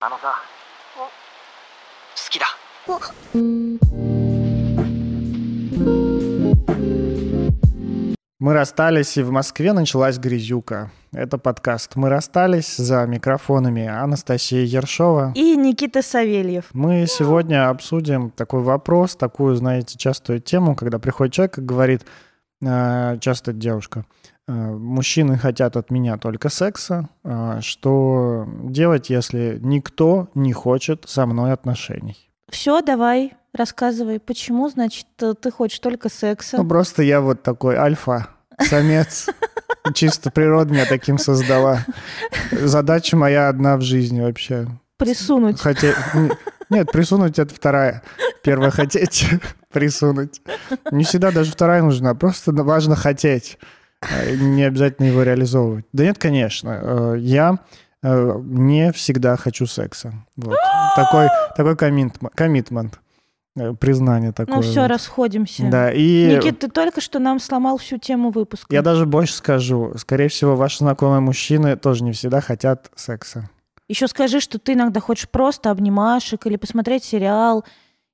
あのさ好きだ Мы расстались, и в Москве началась грязюка. Это подкаст «Мы расстались» за микрофонами Анастасия Ершова. И Никита Савельев. Мы сегодня обсудим такой вопрос, такую, знаете, частую тему, когда приходит человек и говорит, э, часто девушка, э, мужчины хотят от меня только секса, э, что делать, если никто не хочет со мной отношений? Все, давай, рассказывай, почему, значит, э, ты хочешь только секса? Ну, просто я вот такой альфа-самец. Чисто природа меня таким создала. Задача моя одна в жизни вообще. Присунуть. Хотя... Нет, присунуть это вторая. Первая хотеть, присунуть. Не всегда даже вторая нужна, просто важно хотеть. Э, Не обязательно его реализовывать. Да нет, конечно. э, Я э, не всегда хочу секса. Вот. Такой, такой коммитм- коммитмент. Признание такое. Ну все, вот. расходимся. Да, и Никит, ты только что нам сломал всю тему выпуска. я даже больше скажу. Скорее всего, ваши знакомые мужчины тоже не всегда хотят секса. Еще скажи, что ты иногда хочешь просто обнимашек или посмотреть сериал,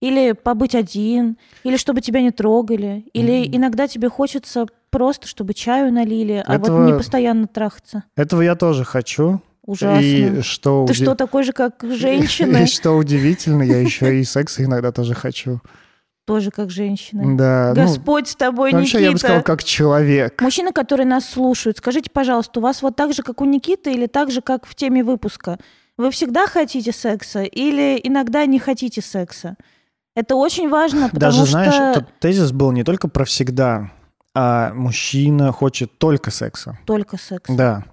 или побыть один, или чтобы тебя не трогали, или Мгм. иногда тебе хочется просто, чтобы чаю налили, а Этого- вот не постоянно трахаться. Этого я тоже хочу. Ужасно. И что, Ты уди- что, такой же, как женщины? И что удивительно, я еще и секса иногда тоже хочу. Тоже как женщины. Да, ну, Господь с тобой, вообще я бы Никита. сказал, как человек. Мужчины, которые нас слушают, скажите, пожалуйста, у вас вот так же, как у Никиты, или так же, как в теме выпуска? Вы всегда хотите секса или иногда не хотите секса? Это очень важно, потому Даже, что... знаешь, тезис был не только про всегда, а мужчина хочет только секса. Только секс. Да.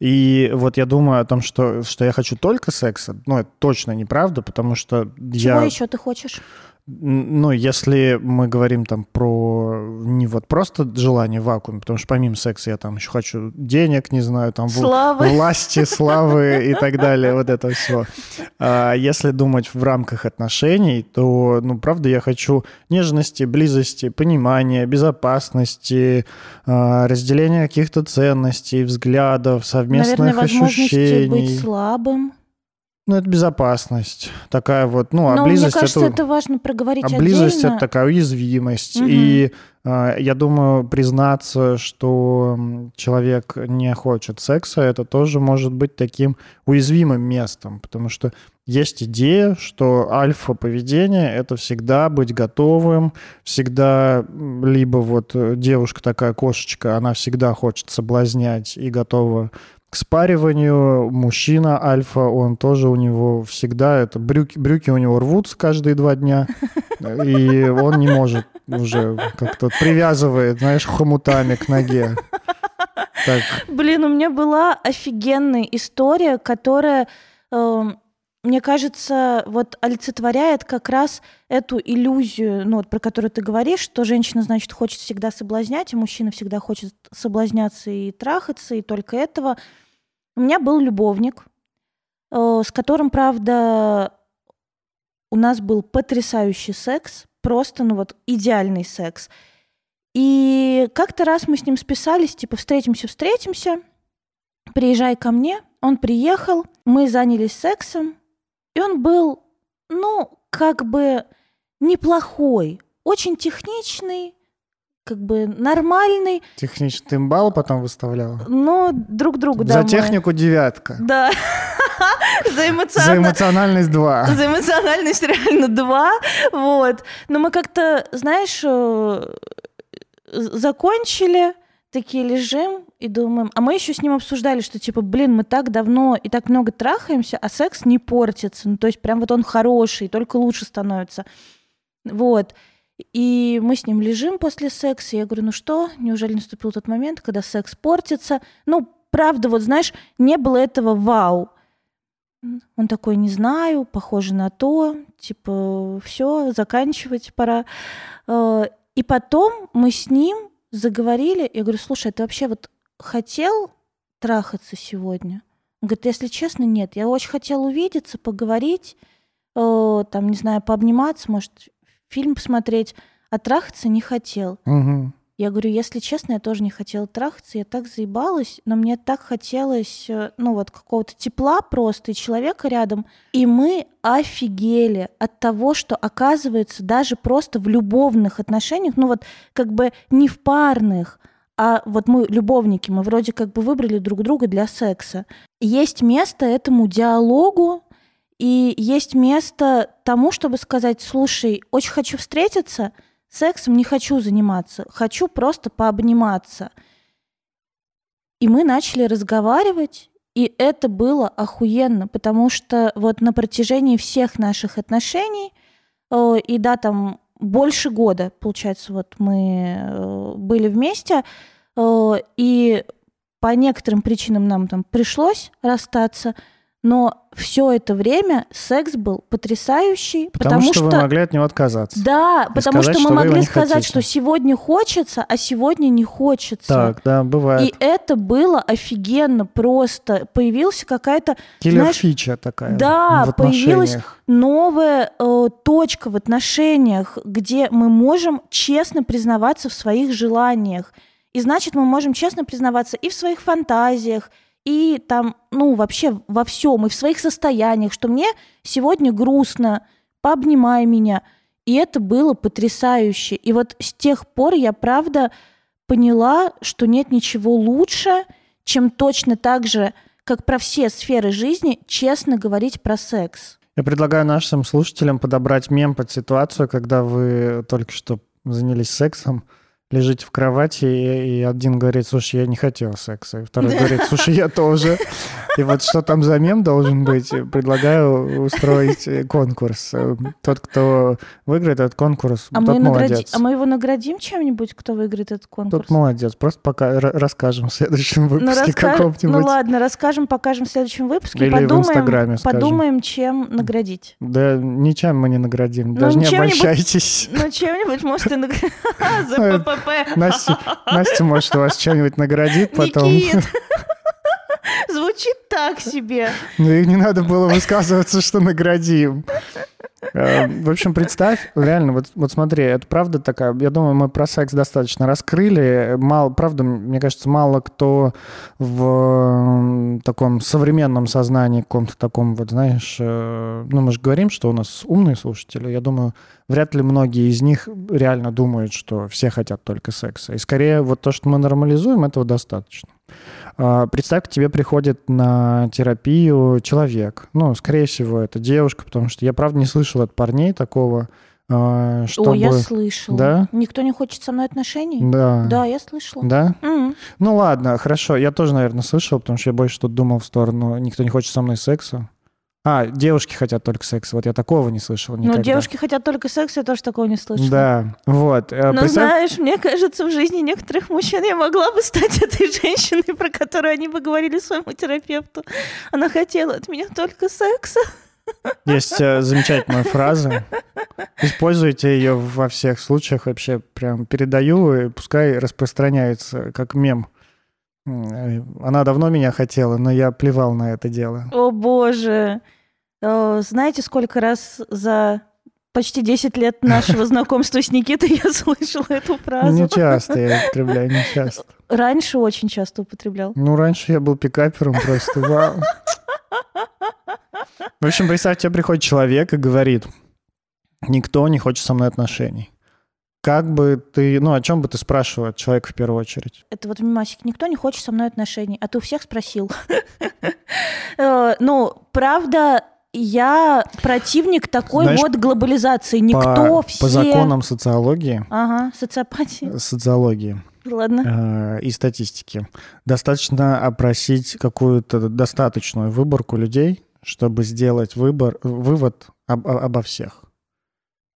И вот я думаю о том, что, что я хочу только секса, ну, это точно неправда, потому что Чего я... еще ты хочешь? Ну, если мы говорим там про не вот просто желание в вакууме, потому что помимо секса я там еще хочу денег, не знаю, там Славы. власти, славы и так далее, вот это все. А если думать в рамках отношений, то, ну, правда, я хочу нежности, близости, понимания, безопасности, а, разделения каких-то ценностей, взглядов, совместных Наверное, возможности ощущений. быть слабым. Ну, это безопасность. Такая вот, ну, а Но мне близость кажется, это... это важно проговорить А близость это такая уязвимость. Мгм. И э, я думаю, признаться, что человек не хочет секса, это тоже может быть таким уязвимым местом, потому что есть идея, что альфа-поведение — это всегда быть готовым, всегда либо вот э, девушка такая кошечка, она всегда хочет соблазнять и готова к спариванию. Мужчина альфа, он тоже у него всегда это брюки, брюки у него рвутся каждые два дня, и он не может уже как-то привязывает, знаешь, хомутами к ноге. Так, Блин, у меня была офигенная история, которая, э, мне кажется, вот олицетворяет как раз эту иллюзию, ну, вот, про которую ты говоришь, что женщина, значит, хочет всегда соблазнять, и мужчина всегда хочет соблазняться и трахаться, и только этого. У меня был любовник, э, с которым, правда, у нас был потрясающий секс, просто, ну вот, идеальный секс. И как-то раз мы с ним списались, типа, встретимся, встретимся, приезжай ко мне. Он приехал, мы занялись сексом, и он был, ну, как бы неплохой, очень техничный, как бы нормальный, им балл потом выставлял? но друг другу, да, За мы- технику девятка. Да. За За эмоциональность. эмоциональность два. За эмоциональность реально два. Вот. Но мы как-то, знаешь, э, закончили, такие лежим и думаем. А мы еще с ним обсуждали, что типа, блин, мы так давно и так много трахаемся, а секс не портится. Ну, то есть прям вот он хороший, только лучше становится. Вот. И мы с ним лежим после секса. Я говорю, ну что, неужели наступил тот момент, когда секс портится? Ну, правда, вот знаешь, не было этого вау. Он такой, не знаю, похоже на то, типа, все, заканчивать пора. Э, И потом мы с ним заговорили. Я говорю, слушай, ты вообще вот хотел трахаться сегодня? Он говорит, если честно, нет. Я очень хотел увидеться, поговорить, э, там, не знаю, пообниматься, может, фильм посмотреть, а трахаться не хотел. Мгм. Я говорю, если честно, я тоже не хотела трахаться, я так заебалась, но мне так хотелось, э, ну вот, какого-то тепла просто и человека рядом. И мы офигели от того, что оказывается даже просто в любовных отношениях, ну вот как бы не в парных, а вот мы любовники, мы вроде как бы выбрали друг друга для секса. Есть место этому диалогу, и есть место тому, чтобы сказать, слушай, очень хочу встретиться — Сексом не хочу заниматься, хочу просто пообниматься. И мы начали разговаривать, и это было охуенно, потому что вот на протяжении всех наших отношений, э, и да, там больше года, получается, вот мы э, были вместе, э, и по некоторым причинам нам там пришлось расстаться – но все это время секс был потрясающий, потому, потому что, что вы могли от него отказаться. Да, потому сказать, что мы что могли сказать, хотите. что сегодня хочется, а сегодня не хочется. Так, да, бывает. И это было офигенно просто. Появился какая-то... Киллер-фича такая Да, появилась новая э, точка в отношениях, где мы можем честно признаваться в своих желаниях. И значит, мы можем честно признаваться и в своих фантазиях, и там, ну, вообще во всем, и в своих состояниях, что мне сегодня грустно, пообнимай меня. И это было потрясающе. И вот с тех пор я, правда, поняла, что нет ничего лучше, чем точно так же, как про все сферы жизни, честно говорить про секс. Я предлагаю нашим слушателям подобрать мем под ситуацию, когда вы только что занялись сексом, лежите в кровати, и, и один говорит, слушай, я не хотел секса, и второй говорит, слушай, я тоже. И вот что там за мем должен быть, предлагаю устроить конкурс. Тот, кто выиграет этот конкурс, а тот мы молодец. Награди... А мы его наградим чем-нибудь, кто выиграет этот конкурс? Тот молодец. Просто пока расскажем в следующем ну, выпуске ну, раска... каком-нибудь. Ну ладно, расскажем, покажем в следующем выпуске. Или подумаем, в Инстаграме подумаем, чем наградить. Да ничем мы не наградим, ну, даже не обольщайтесь. Ну чем-нибудь, может, и наградим. ППП. Настя, Настя, может, вас чем-нибудь наградит потом. Никит. Звучит так себе. Ну и не надо было высказываться, что наградим. Э, в общем, представь, реально, вот, вот смотри, это правда такая, я думаю, мы про секс достаточно раскрыли. Мало, правда, мне кажется, мало кто в таком современном сознании, каком-то таком, вот знаешь, э, ну мы же говорим, что у нас умные слушатели, я думаю, вряд ли многие из них реально думают, что все хотят только секса. И скорее вот то, что мы нормализуем, этого достаточно. А, представь, к тебе приходит на терапию человек. Ну, скорее всего, это девушка, потому что я, правда, не слышал от парней такого, а, чтобы... О, я слышала. Да? Никто не хочет со мной отношений? Да. Да, я слышала. Да? Mm-hmm. Ну ладно, хорошо. Я тоже, наверное, слышал, потому что я больше тут думал в сторону «никто не хочет со мной секса». А, девушки хотят только секса. Вот я такого не слышал никогда. Ну, девушки хотят только секса, я тоже такого не слышала. Да, вот. Э, Но Представь... знаешь, мне кажется, в жизни некоторых мужчин я могла бы стать этой женщиной, про которую они бы говорили своему терапевту. Она хотела от меня только секса. Есть э, замечательная фраза. Используйте ее во всех случаях. Вообще прям передаю, и пускай распространяется как мем. Э, она давно меня хотела, но я плевал на это дело. О боже. Э, знаете, сколько раз за почти 10 лет нашего знакомства с Никитой я слышала эту фразу? Не часто я употребляю, не часто. Раньше очень часто употреблял. Ну, раньше я был пикапером просто, вау. В общем, представь, тебе приходит человек и говорит, никто не хочет со мной отношений. Как бы ты, ну, о чем бы ты спрашивал человека в первую очередь? Это вот мимасик. Никто не хочет со мной отношений, а ты у всех спросил. Э, ну, правда, я противник такой Знаешь, вот глобализации. Никто, по, все... По законам социологии... Ага, социопатии. Социологии. Ладно. Э, и статистики. Достаточно опросить какую-то достаточную выборку людей, чтобы сделать выбор, вывод об, обо всех.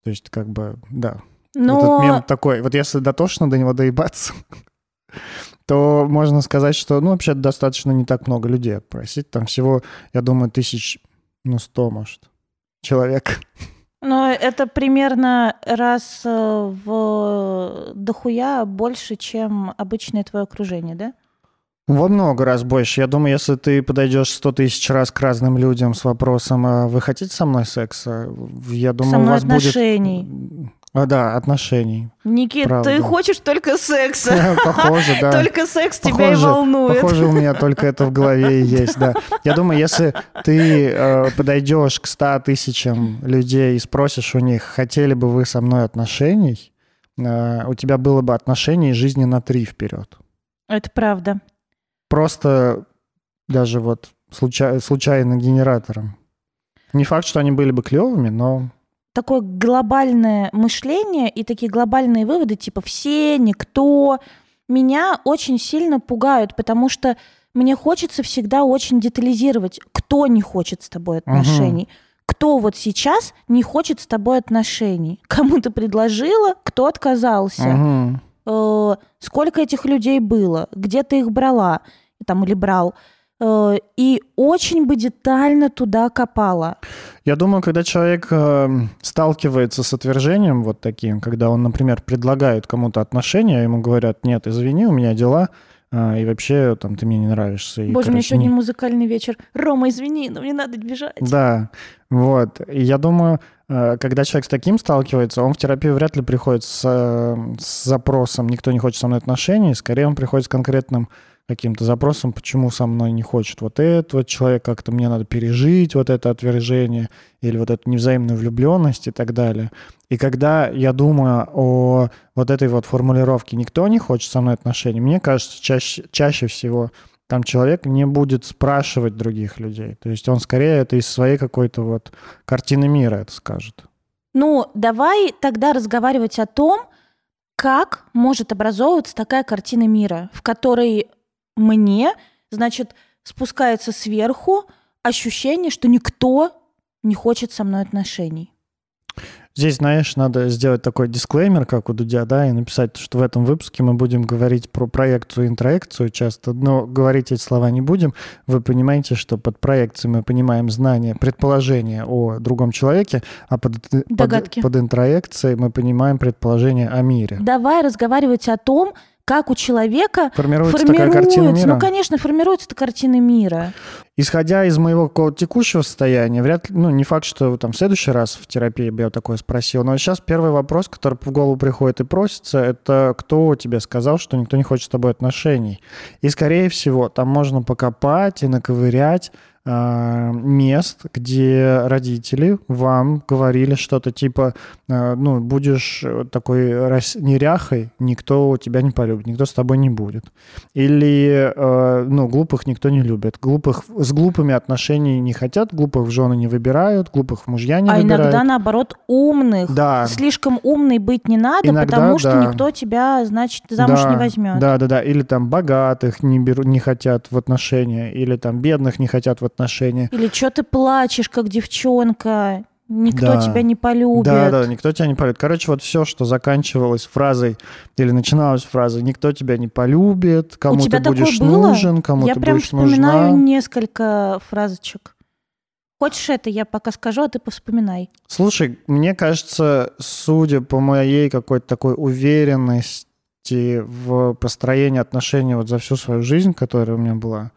То есть, как бы, да, но... Этот мем такой, вот если дотошно до него доебаться, то можно сказать, что, ну, вообще достаточно не так много людей просить. Там всего, я думаю, тысяч, ну, сто, может, человек. Но это примерно раз э, в дохуя больше, чем обычное твое окружение, да? Во много раз больше. Я думаю, если ты подойдешь сто тысяч раз к разным людям с вопросом, а вы хотите со мной секса? Я думаю, со мной у вас отношений. будет... А, да, отношений. Никит, Правда. ты хочешь только секса. Похоже, да. Только секс тебя и волнует. Похоже, у меня только это в голове и есть, да. Я думаю, если ты э, подойдешь к 100 тысячам людей и спросишь у них, хотели бы вы со мной отношений, э, у тебя было бы отношений жизни на три вперед. Это правда. Просто даже вот случай- случайно генератором. Не факт, что они были бы клевыми, но Такое глобальное мышление и такие глобальные выводы, типа все, никто, меня очень сильно пугают, потому что мне хочется всегда очень детализировать, кто не хочет с тобой отношений. Кто вот сейчас не хочет с тобой отношений? Кому ты предложила, кто отказался? Мгм. э, сколько этих людей было, где ты их брала там, или брал. Э, и очень бы детально туда копала. Я думаю, когда человек э, сталкивается с отвержением вот таким, когда он, например, предлагает кому-то отношения, а ему говорят, нет, извини, у меня дела, э, и вообще там ты мне не нравишься. И, Боже, у меня короче, сегодня не- музыкальный вечер. Рома, извини, но мне надо бежать. Да, вот. И я думаю, э, когда человек с таким сталкивается, он в терапию вряд ли приходит с, э, с запросом «никто не хочет со мной отношений», скорее он приходит с конкретным каким-то запросом, почему со мной не хочет вот этот вот человек, как-то мне надо пережить вот это отвержение или вот эту невзаимную влюбленность и так далее. И когда я думаю о вот этой вот формулировке «никто не хочет со мной отношений», мне кажется, чаще, чаще всего там человек не будет спрашивать других людей. То есть он скорее это из своей какой-то вот картины мира это скажет. Ну, давай тогда разговаривать о том, как может образовываться такая картина мира, в которой мне, значит, спускается сверху ощущение, что никто не хочет со мной отношений. Здесь, знаешь, надо сделать такой дисклеймер, как у Дудя, да, и написать, что в этом выпуске мы будем говорить про проекцию и интроекцию часто, но говорить эти слова не будем. Вы понимаете, что под проекцией мы понимаем знание, предположение о другом человеке, а под, под, Догадки. под интроекцией мы понимаем предположение о мире. Давай разговаривать о том, как у человека Формируется такая формируется, картина мира. ну, конечно, формируется эта картина мира. Исходя из моего какого-то текущего состояния, вряд ли, ну, не факт, что там в следующий раз в терапии бы я такое спросил, но сейчас первый вопрос, который в голову приходит и просится, это кто тебе сказал, что никто не хочет с тобой отношений? И, скорее всего, там можно покопать и наковырять мест, где родители вам говорили что-то типа, а, ну, будешь такой неряхой, никто тебя не полюбит, никто с тобой не будет. Или, э, ну, глупых никто не любит. Глупых, с глупыми отношений не хотят, глупых в жены не выбирают, глупых в мужья не а выбирают. иногда, наоборот, умных. Да. Слишком умный быть не надо, Иногда, потому что да. никто тебя, значит, замуж да, не возьмет. Да, да, да. Или там богатых не, беру, не хотят в отношения, или там бедных не хотят в отношения. Или что ты плачешь, как девчонка? Никто Да. тебя не полюбит. Да, да, никто тебя не полюбит. Короче, вот все, что заканчивалось фразой или начиналось фразой «никто тебя не полюбит», «кому ты будешь было? нужен», «кому Я ты прям будешь вспоминаю нужна». несколько фразочек. Хочешь это, я пока скажу, а ты повспоминай. Слушай, мне кажется, судя по моей какой-то такой уверенности в построении отношений вот за всю свою жизнь, которая у меня была,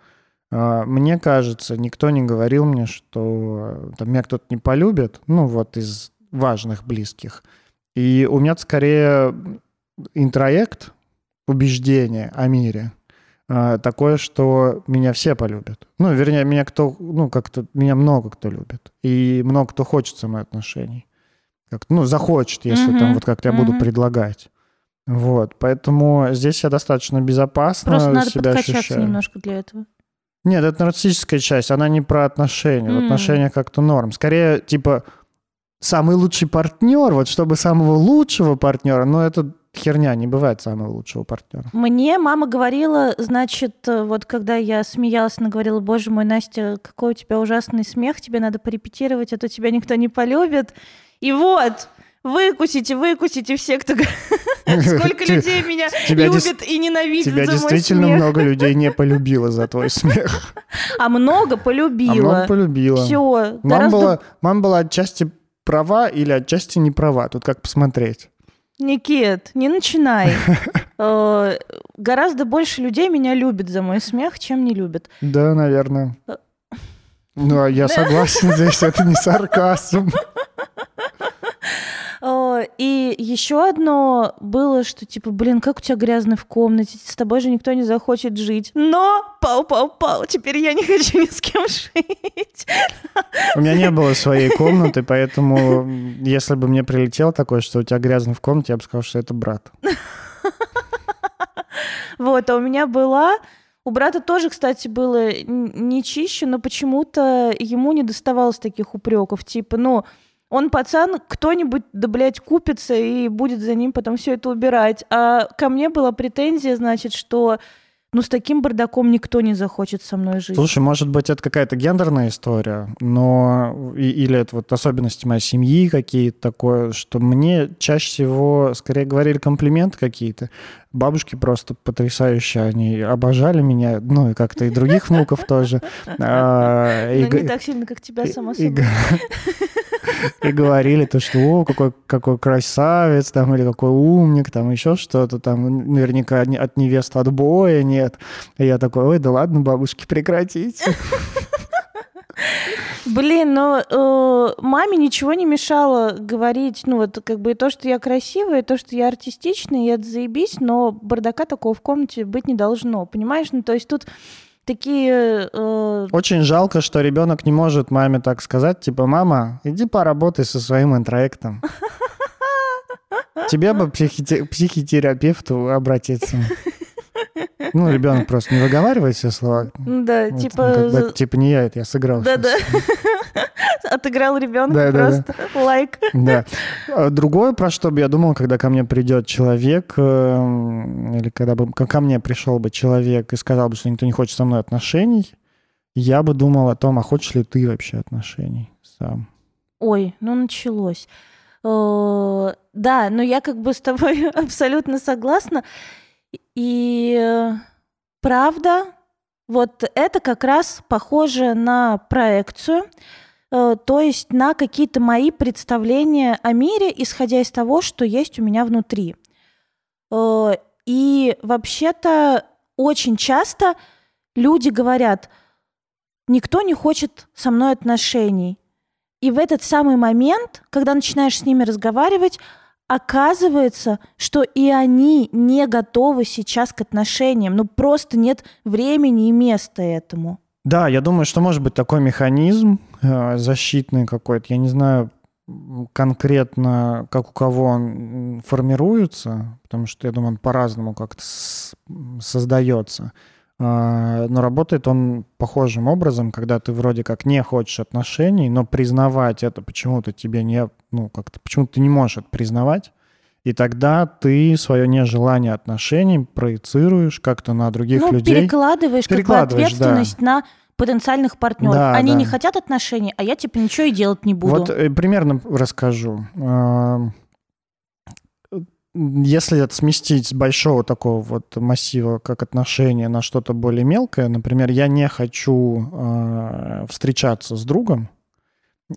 мне кажется, никто не говорил мне, что э, там, меня кто-то не полюбит, ну вот из важных, близких. И у меня скорее интроект, убеждение о мире, а, такое, что меня все полюбят. Ну, вернее, меня кто, ну, как-то, меня много кто любит. И много кто хочет со мной отношений. Как, ну, захочет, если там, Мгм, вот как-то я буду мгм. предлагать. Вот, поэтому здесь я достаточно безопасно Просто надо себя ощущаю. немножко для этого. Нет, это нарциссическая часть, она не про отношения. В М. отношениях как-то норм. Скорее, типа, самый лучший партнер, вот чтобы самого лучшего партнера, но это херня, не бывает самого лучшего партнера. Мне мама говорила, значит, э, вот когда я смеялась, она говорила, боже мой, Настя, какой у тебя ужасный смех, тебе надо порепетировать, а то тебя никто не полюбит. И вот, выкусите, выкусите все, кто... Сколько людей меня любят и ненавидят Тебя действительно много людей не полюбило за твой смех. А много А полюбила. много полюбила. Все, Мама была, отчасти права или отчасти не права. Тут как посмотреть. Никит, не начинай. Э, Гораздо больше людей меня любят за мой смех, чем не любят. Да, наверное. Э. Ну, а я согласен здесь, это не сарказм. Э, и еще одно было, что типа, блин, как у тебя грязно в комнате, с тобой же никто не захочет жить. Но, пау-пау-пау, теперь я не хочу ни с кем жить. У меня не было своей комнаты, поэтому если бы мне прилетело такое, что у тебя грязно в комнате, я бы сказал, что это брат. Вот, а у меня была... У брата тоже, кстати, было не чище, но почему-то ему не доставалось таких упреков. Типа, ну, он пацан, кто-нибудь, да, блядь, купится и будет за ним потом все это убирать. А ко мне была претензия, значит, что ну, с таким бардаком никто не захочет со мной жить. Слушай, может быть, это какая-то гендерная история, но... Или это вот особенности моей семьи какие-то такое, что мне чаще всего скорее говорили комплименты какие-то. Бабушки просто потрясающие, они обожали меня, ну и как-то и других внуков тоже. А, но не так сильно, как тебя, само собой. И говорили то, что о, какой, какой красавец, там, или какой умник, там, еще что-то, там, наверняка от невесты отбоя нет. И я такой, ой, да ладно, бабушки, прекратите. Блин, но э, маме ничего не мешало говорить, ну вот как бы и то, что я красивая, и то, что я артистичная, это заебись, но бардака такого в комнате быть не должно, понимаешь? Ну то есть тут такие... Э... Очень жалко, что ребенок не может маме так сказать, типа, мама, иди поработай со своим интроектом. Тебе бы психотерапевту обратиться. Ну, ребенок просто не выговаривает все слова. Да, вот, типа... Ну, как бы, типа не я это, я сыграл. Да-да. Отыграл ребенка да, просто. Да, да. Лайк. Да. А другое, про что бы я думал, когда ко мне придет человек, эм, или когда бы ко мне пришел бы человек и сказал бы, что никто не хочет со мной отношений, я бы думал о том, а хочешь ли ты вообще отношений сам. Ой, ну началось. Э, да, но я как бы с тобой абсолютно согласна. И правда, вот это как раз похоже на проекцию, э, то есть на какие-то мои представления о мире, исходя из того, что есть у меня внутри. Э, и вообще-то очень часто люди говорят, никто не хочет со мной отношений. И в этот самый момент, когда начинаешь с ними разговаривать, оказывается, что и они не готовы сейчас к отношениям. Ну, просто нет времени и места этому. Да, я думаю, что может быть такой механизм э, защитный какой-то. Я не знаю конкретно, как у кого он формируется, потому что, я думаю, он по-разному как-то создается. А, но работает он похожим образом, когда ты вроде как не хочешь отношений, но признавать это почему-то тебе не, ну, как-то почему-то ты не можешь это признавать. И тогда ты свое нежелание отношений проецируешь как-то на других ну, людей. перекладываешь, перекладываешь как бы ответственность да. на потенциальных партнеров. Да, Они да. не хотят отношений, а я типа ничего и делать не буду. Вот э, примерно расскажу если это сместить с большого такого вот массива, как отношения, на что-то более мелкое, например, я не хочу э, встречаться с другом,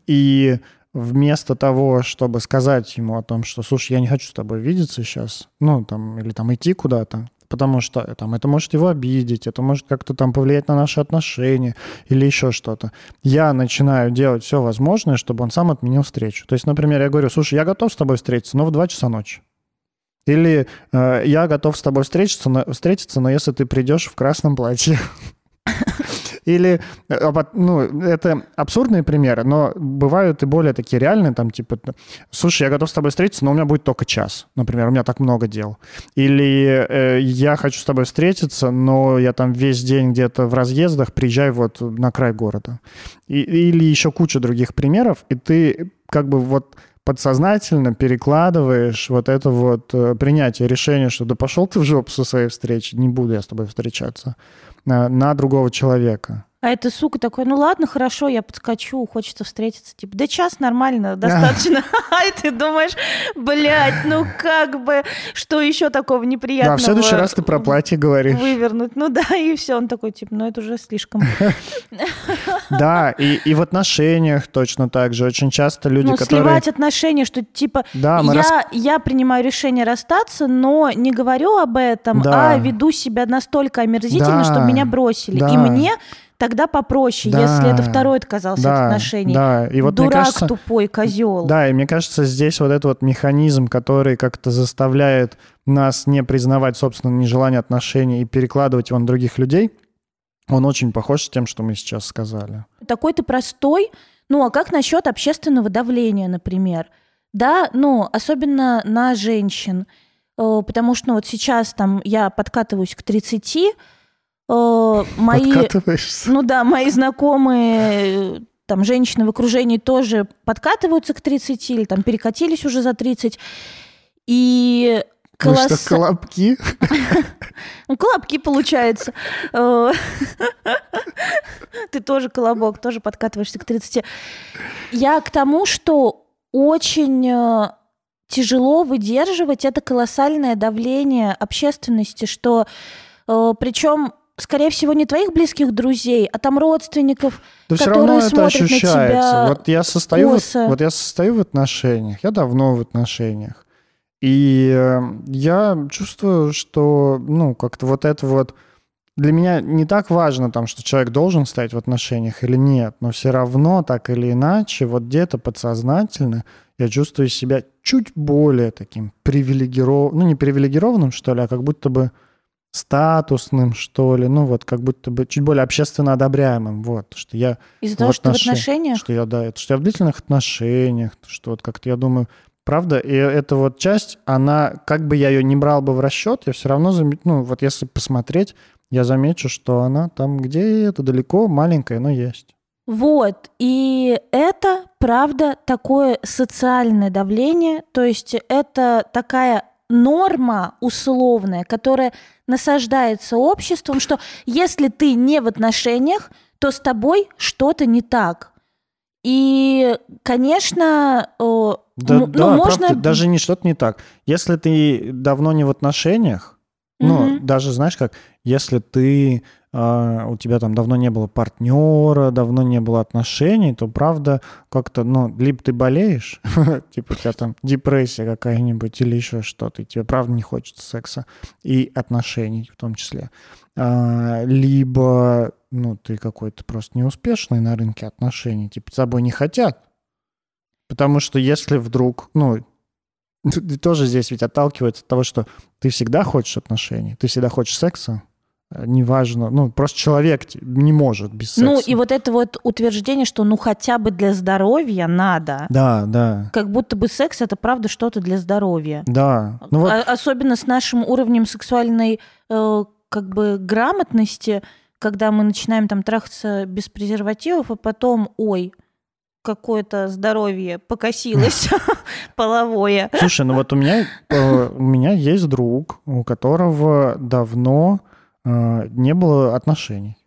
и вместо того, чтобы сказать ему о том, что, слушай, я не хочу с тобой видеться сейчас, ну, там, или там идти куда-то, потому что там, это может его обидеть, это может как-то там повлиять на наши отношения или еще что-то. Я начинаю делать все возможное, чтобы он сам отменил встречу. То есть, например, я говорю, слушай, я готов с тобой встретиться, но в 2 часа ночи. Или э, я готов с тобой встретиться, но, встретиться, но если ты придешь в красном платье. Или, э, ну, это абсурдные примеры, но бывают и более такие реальные, там, типа, слушай, я готов с тобой встретиться, но у меня будет только час, например, у меня так много дел. Или э, я хочу с тобой встретиться, но я там весь день где-то в разъездах приезжаю вот на край города. И, или еще куча других примеров, и ты как бы вот подсознательно перекладываешь вот это вот э, принятие решения, что да пошел ты в жопу со своей встречи, не буду я с тобой встречаться, на, на другого человека. А эта сука такой, ну ладно, хорошо, я подскочу, хочется встретиться. Типа, да час нормально, достаточно. А ты думаешь, блядь, ну как бы, что еще такого неприятного? Да, в следующий раз ты про платье говоришь. Вывернуть. Ну да, и все. Он такой, типа, ну это уже слишком. Да, и, и в отношениях точно так же. Очень часто люди, ну, которые... сливать отношения, что типа да, я, рас... я принимаю решение расстаться, но не говорю об этом, да. а веду себя настолько омерзительно, да. что меня бросили. Да. И мне тогда попроще, Да. если это второй отказался от Да, отношений. да. И вот мне Дурак кажется, тупой, козел. Да, и мне кажется, здесь вот этот вот механизм, который как-то заставляет нас не признавать, собственно, нежелание отношений и перекладывать его на других людей, он очень похож с тем, что мы сейчас сказали. Такой ты простой. Ну, а как насчет общественного давления, например? Да, ну, особенно на женщин. Э, Потому что ну, вот сейчас там я подкатываюсь к 30, э, мои... Подкатываешься. Ну да, мои знакомые, э, там, женщины в окружении тоже подкатываются к 30 или там перекатились уже за 30. И Вы колосс- что, колобки? Ну, колобки, получается. Э, Ты тоже колобок, тоже подкатываешься к 30. Я к тому, что очень э, тяжело выдерживать это колоссальное давление общественности, что причем скорее всего, не твоих близких друзей, а там родственников, Да все которые равно это смотрят на ощущается. тебя Вот я состою, вот, вот я состою в отношениях, я давно в отношениях, и э, я чувствую, что, ну, как-то вот это вот для меня не так важно, там, что человек должен стоять в отношениях или нет, но все равно так или иначе, вот где-то подсознательно я чувствую себя чуть более таким привилегированным, ну, не привилегированным, что ли, а как будто бы статусным, что ли, ну, вот как будто бы чуть более общественно одобряемым, вот, что я из-за того, что ты в отношениях, что я, да, это, что я в длительных отношениях, что вот как-то я думаю, правда, и эта вот часть, она, как бы я ее не брал бы в расчет, я все равно, заме- ну, вот если посмотреть, я замечу, что она там где-то далеко, маленькая, но есть. Вот, и это, правда, такое социальное давление, то есть это такая норма условная, которая насаждается обществом, что если ты не в отношениях, то с тобой что-то не так. И, конечно, э, Да, м- да, ну, можно... правда, даже не что-то не так. Если ты давно не в отношениях, ну, Мгм. даже, знаешь как, если ты, у тебя там давно не было партнера, давно не было отношений, то, правда, как-то, ну, либо ты болеешь, типа у тебя там депрессия какая-нибудь или еще что-то, и тебе, правда, не хочется секса и отношений в том числе. А, либо, ну, ты какой-то просто неуспешный на рынке отношений, типа, с тобой не хотят. Потому что если вдруг, ну, ты тоже здесь ведь отталкивается от того, что ты всегда хочешь отношений, ты всегда хочешь секса, неважно, ну, просто человек не может без секса. Ну, и вот это вот утверждение, что ну хотя бы для здоровья надо. Да, да, Как будто бы секс это правда что-то для здоровья. да. Ну вот, А- особенно с нашим уровнем сексуальной э, как бы грамотности, когда мы начинаем там трахаться без презервативов, а потом, ой, какое-то здоровье покосилось половое. слушай, ну вот у меня, э, у меня есть друг, у которого давно э, не было отношений.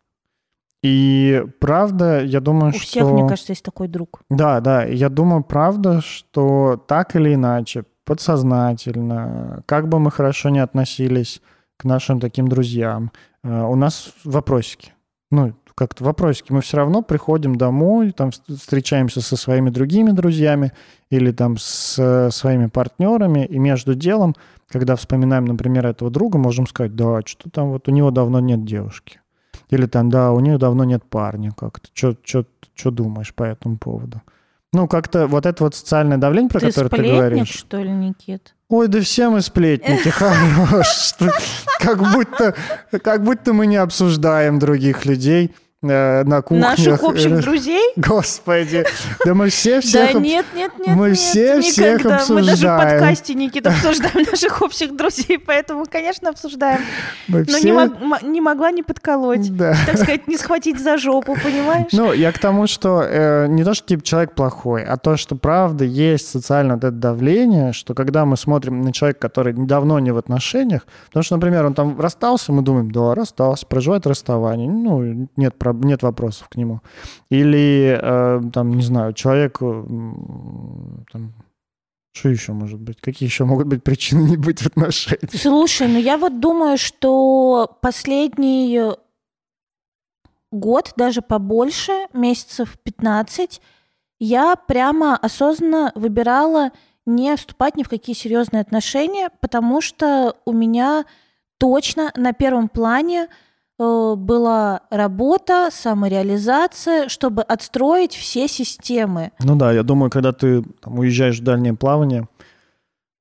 И правда, я думаю, У что... всех, мне кажется, есть такой друг. Да, да. Я думаю, правда, что так или иначе, подсознательно, как бы мы хорошо не относились к нашим таким друзьям, э, у нас вопросики. Ну, как-то вопросики. Мы все равно приходим домой, там вс- встречаемся со своими другими друзьями или там с э, своими партнерами, и между делом, когда вспоминаем, например, этого друга, можем сказать, да, что там вот у него давно нет девушки. Или там, да, у нее давно нет парня как-то. Что думаешь по этому поводу? Ну, как-то вот это вот социальное давление, про Ты которое ты говоришь. что ли, Никит? Ой, да все мы сплетники, хорош. Как будто, как будто мы не обсуждаем других людей на кухнях. Наших общих друзей? Господи, да мы все всех... Да нет, нет, нет, мы все всех никогда. Мы даже в обсуждаем. подкасте, Никита, обсуждаем наших общих друзей, поэтому, конечно, обсуждаем. Но не, могла не подколоть. Так сказать, не схватить за жопу, понимаешь? Ну, я к тому, что э, не то, что типа человек плохой, а то, что правда есть социальное это давление, что когда мы смотрим на человека, который давно не в отношениях, потому что, например, он там расстался, мы думаем, да, расстался, проживает расставание, ну, нет, проб- нет вопросов к нему. Или, э, там, не знаю, человек, м, там, что еще может быть? Какие еще могут быть причины не быть в отношениях? Слушай, ну я вот думаю, что последний год, даже побольше, месяцев 15, я прямо осознанно выбирала не вступать ни в какие серьезные отношения, потому что у меня точно на первом плане э, была работа, самореализация, чтобы отстроить все системы. Ну да, я думаю, когда ты там, уезжаешь в дальнее плавание,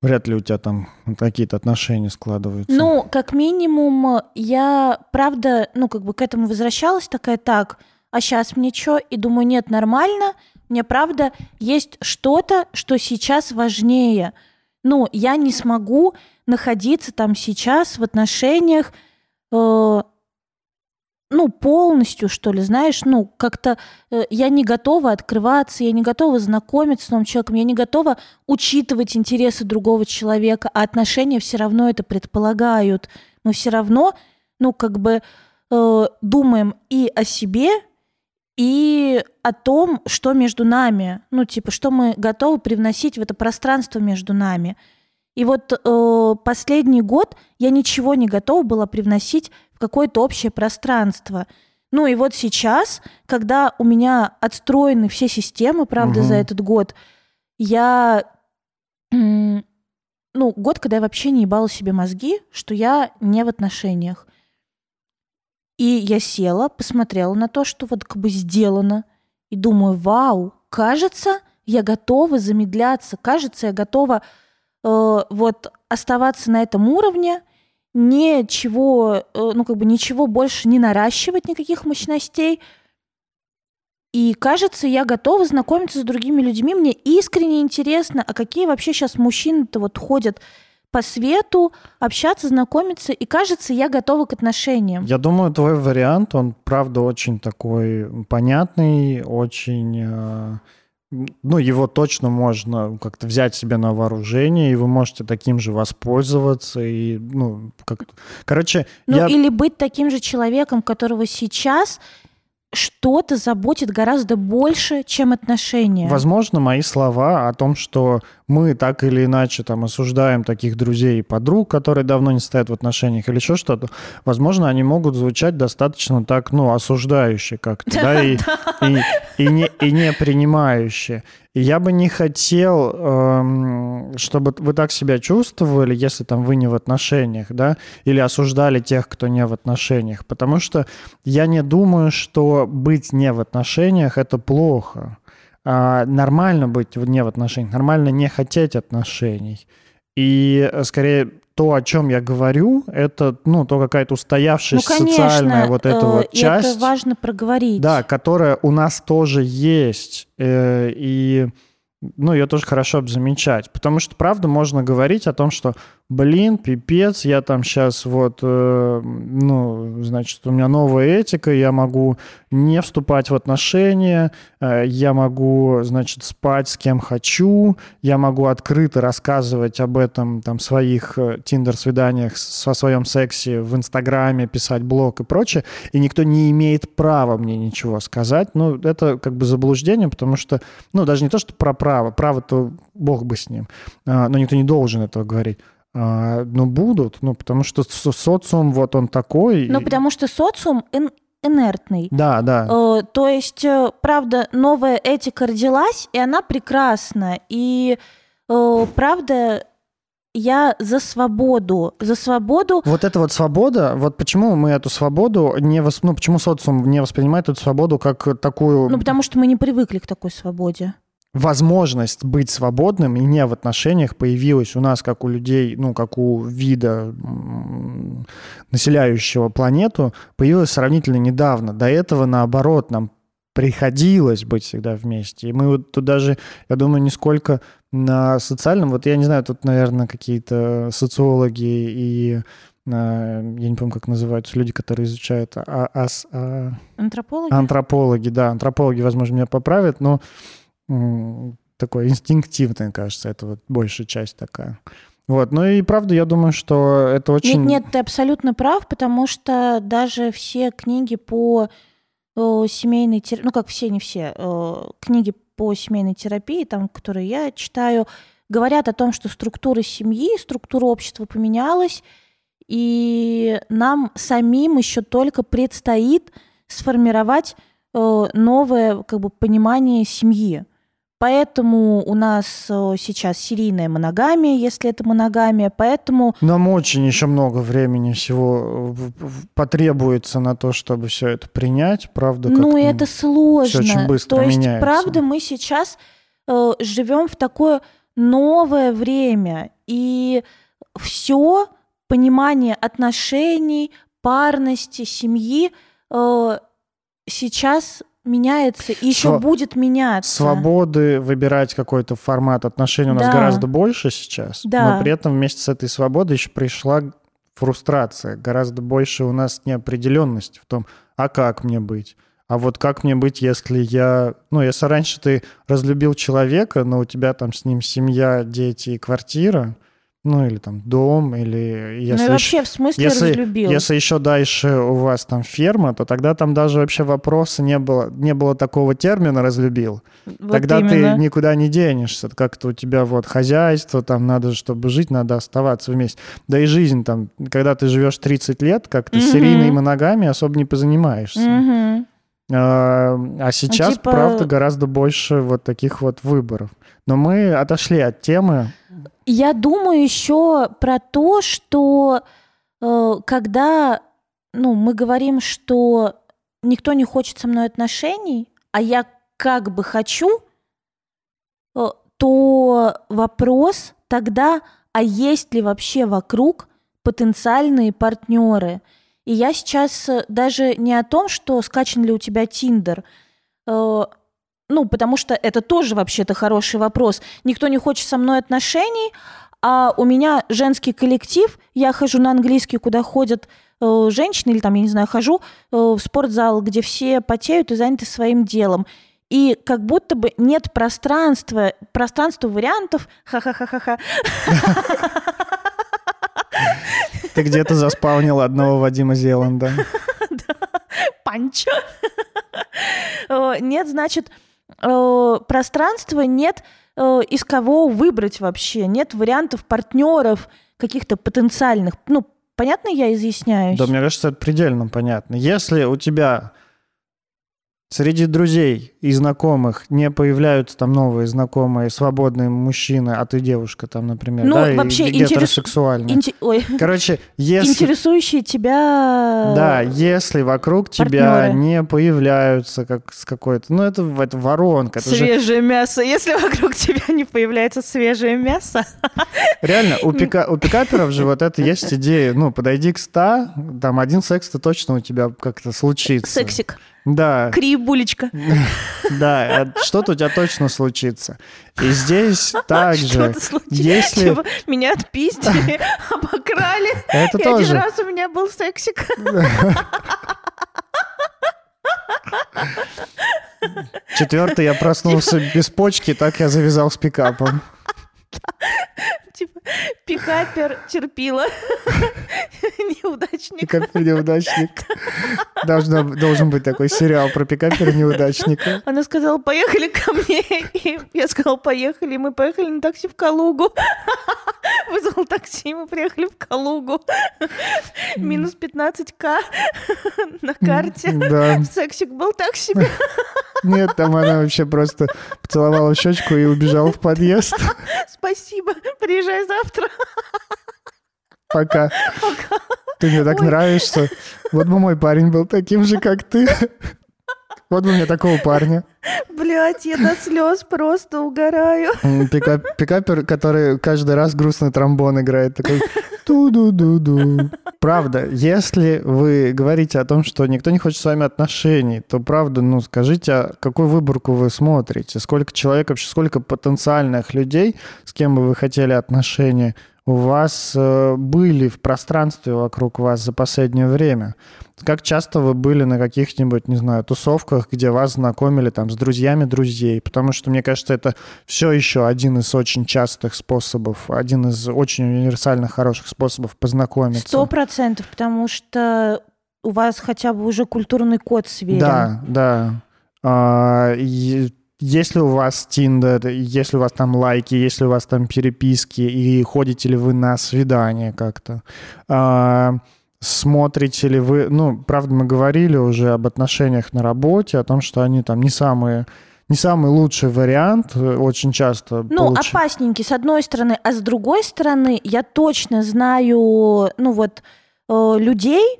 вряд ли у тебя там какие-то отношения складываются. Ну, как минимум, я, правда, ну, как бы к этому возвращалась такая, так, а сейчас мне что? И думаю, нет, нормально, мне, правда, есть что-то, что сейчас важнее. Ну, я не смогу находиться там сейчас в отношениях, э, ну, полностью, что ли, знаешь, ну, как-то э, я не готова открываться, я не готова знакомиться с новым человеком, я не готова учитывать интересы другого человека, а отношения все равно это предполагают. Мы все равно, ну, как бы э, думаем и о себе, и о том, что между нами, ну, типа, что мы готовы привносить в это пространство между нами. И вот э, последний год я ничего не готова была привносить в какое-то общее пространство. Ну и вот сейчас, когда у меня отстроены все системы, правда, Мгм. за этот год, я... Ну, год, когда я вообще не ебала себе мозги, что я не в отношениях. И я села, посмотрела на то, что вот как бы сделано, и думаю, вау, кажется, я готова замедляться, кажется, я готова э, вот оставаться на этом уровне, ничего, э, ну как бы ничего больше не наращивать, никаких мощностей. И кажется, я готова знакомиться с другими людьми. Мне искренне интересно, а какие вообще сейчас мужчины-то вот ходят по свету, общаться, знакомиться. И кажется, я готова к отношениям. Я думаю, твой вариант, он правда очень такой понятный, очень... Ну, его точно можно как-то взять себе на вооружение, и вы можете таким же воспользоваться. И, ну, как... Короче, Ну, я... или быть таким же человеком, которого сейчас что-то заботит гораздо больше, чем отношения. Возможно, мои слова о том, что мы так или иначе там осуждаем таких друзей и подруг, которые давно не стоят в отношениях или еще что-то, возможно, они могут звучать достаточно так, ну, осуждающе как-то, да, и, и, и не, и не принимающе. Я бы не хотел, эм, чтобы вы так себя чувствовали, если там вы не в отношениях, да, или осуждали тех, кто не в отношениях, потому что я не думаю, что быть не в отношениях — это плохо. А, нормально быть не в отношениях, нормально не хотеть отношений. И э, скорее то, о чем я говорю, это ну то какая-то ну, устоявшаяся конечно, социальная вот эта э, вот часть, это важно проговорить. да, которая у нас тоже есть, э, и ну ее тоже хорошо бы замечать, потому что правда можно говорить о том, что блин, пипец, я там сейчас вот, э, ну, значит, у меня новая этика, я могу не вступать в отношения, э, я могу, значит, спать с кем хочу, я могу открыто рассказывать об этом, там, своих э, тиндер-свиданиях, со своем сексе в Инстаграме, писать блог и прочее, и никто не имеет права мне ничего сказать. Ну, это как бы заблуждение, потому что, ну, даже не то, что про право, право-то бог бы с ним, а, но никто не должен этого говорить. А, но будут, ну, потому что со- социум вот он такой. Ну, и- потому что социум ин- инертный. Да, да. Э, То есть, э, правда, новая этика родилась, и она прекрасна. И, э, правда, я за свободу. За свободу Вот эта вот свобода, вот почему мы эту свободу не вос... ну почему социум не воспринимает эту свободу как такую Ну, потому что мы не привыкли к такой свободе. Возможность быть свободным и не в отношениях появилась у нас как у людей, ну как у вида населяющего планету, появилась сравнительно недавно. До этого наоборот нам приходилось быть всегда вместе. И мы вот тут даже, я думаю, не сколько на социальном, вот я не знаю, тут, наверное, какие-то социологи и э, я не помню, как называются люди, которые изучают а- ас- а- Антропологи? антропологи, да, антропологи, возможно, меня поправят, но м, такое инстинктивное, кажется, это вот большая часть такая. Вот, ну и правда, я думаю, что это очень... Нет, нет, ты абсолютно прав, потому что даже все книги по э, семейной терапии, ну как все, не все, э, книги по семейной терапии, там, которые я читаю, говорят о том, что структура семьи, структура общества поменялась, и нам самим еще только предстоит сформировать э, новое как бы, понимание семьи. Поэтому у нас э, сейчас серийная моногамия, если это моногамия. Поэтому Нам очень еще много времени всего в- потребуется на то, чтобы все это принять, правда? Ну, это сложно. очень быстро То есть, меняется. правда, мы сейчас э, живем в такое новое время, и все понимание отношений, парности, семьи э, сейчас меняется и еще Сва- будет меняться. Свободы выбирать какой-то формат отношений у нас Да. гораздо больше сейчас, Да. но при этом вместе с этой свободой еще пришла фрустрация. Гораздо больше у нас неопределенности в том, а как мне быть? А вот как мне быть, если я... Ну, если раньше ты разлюбил человека, но у тебя там с ним семья, дети и квартира, ну, или там дом, или... ну Если и ещё- вообще, в смысле, если, разлюбил. если еще дальше у вас там ферма, то тогда там даже вообще вопроса не было, не было такого термина «разлюбил». Вот тогда именно. ты никуда не денешься. Как-то у тебя вот хозяйство, там надо, чтобы жить, надо оставаться вместе. Да и жизнь там, когда ты живешь 30 лет, как ты Мгм. серийной моногамией особо не позанимаешься. Мгм. А, а сейчас, типа- правда, гораздо больше вот таких вот выборов. Но мы отошли от темы. Я думаю еще про то, что э, когда ну, мы говорим, что никто не хочет со мной отношений, а я как бы хочу, э, то вопрос тогда, а есть ли вообще вокруг потенциальные партнеры? И я сейчас э, даже не о том, что скачан ли у тебя Тиндер, э, ну, потому что это тоже вообще-то хороший вопрос. Никто не хочет со мной отношений, а у меня женский коллектив, я хожу на английский, куда ходят э, женщины, или там, я не знаю, хожу в спортзал, где все потеют и заняты своим делом. И как будто бы нет пространства, пространства вариантов, ха-ха-ха-ха-ха, Ты где-то заспавнил одного Вадима Зеланда. панчо. Э, Нет, значит, э, пространства, нет э, из кого выбрать вообще, нет вариантов партнеров каких-то потенциальных. Ну, понятно я изъясняюсь? Да, мне кажется, это предельно понятно. Если у тебя среди друзей и знакомых не появляются там новые знакомые, свободные мужчины, а ты девушка там, например, Ну, да, и вообще ге- интерес- гетеросексуальная. Инте- Ой, Короче, если... интересующие тебя... Да, если вокруг тебя партнеры. не появляются как с какой-то... Ну, это, это воронка. Это же Свежее мясо. Если вокруг тебя не появляется свежее мясо, реально, у, пика, у пикаперов же вот это есть идея. Ну, подойди к 100, там один секс-то точно у тебя как-то случится. сексик, Да. кри-булечка. Да, а что-то у тебя точно случится. И здесь также, если... Типа, меня отпиздили, обокрали. Это И один тоже. раз у меня был сексик. Четвертый, я проснулся без почки, так я завязал с пикапом. Типа, пикапер терпила. Неудачник. Пикапер-неудачник. Должно, должен быть такой сериал про пикапера-неудачника. Она сказала, поехали ко мне. И я сказала, поехали. И мы поехали на такси в Калугу. Вызвал такси, мы приехали в Калугу. Минус 15к на карте. Да. Сексик был так себе. Нет, там она вообще просто поцеловала щечку и убежала в подъезд. Спасибо. Приезжай завтра. Пока. Ты мне так нравишься. Вот бы мой парень был таким же, как ты. Вот бы мне такого парня. Блять, я до слез просто угораю. Пикапер, который каждый раз грустный тромбон играет. Такой ту-ду-ду-ду. Правда, если вы говорите о том, что никто не хочет с вами отношений, то правда, ну скажите, а какую выборку вы смотрите? Сколько человек вообще, сколько потенциальных людей, с кем бы вы хотели отношения, у вас э, были в пространстве вокруг вас за последнее время? Как часто вы были на каких-нибудь, не знаю, тусовках, где вас знакомили там с друзьями друзей? Потому что, мне кажется, это все еще один из очень частых способов, один из очень универсальных, хороших способов познакомиться. Сто процентов, потому что у вас хотя бы уже культурный код сверен. Да, да. А, и если у вас Тиндер, если у вас там лайки, если у вас там переписки, и ходите ли вы на свидание как-то, а, смотрите ли вы, ну, правда, мы говорили уже об отношениях на работе, о том, что они там не самые не самый лучший вариант, э, очень часто. Ну, получ- опасненький, с одной стороны, а с другой стороны, я точно знаю, ну вот, э, людей,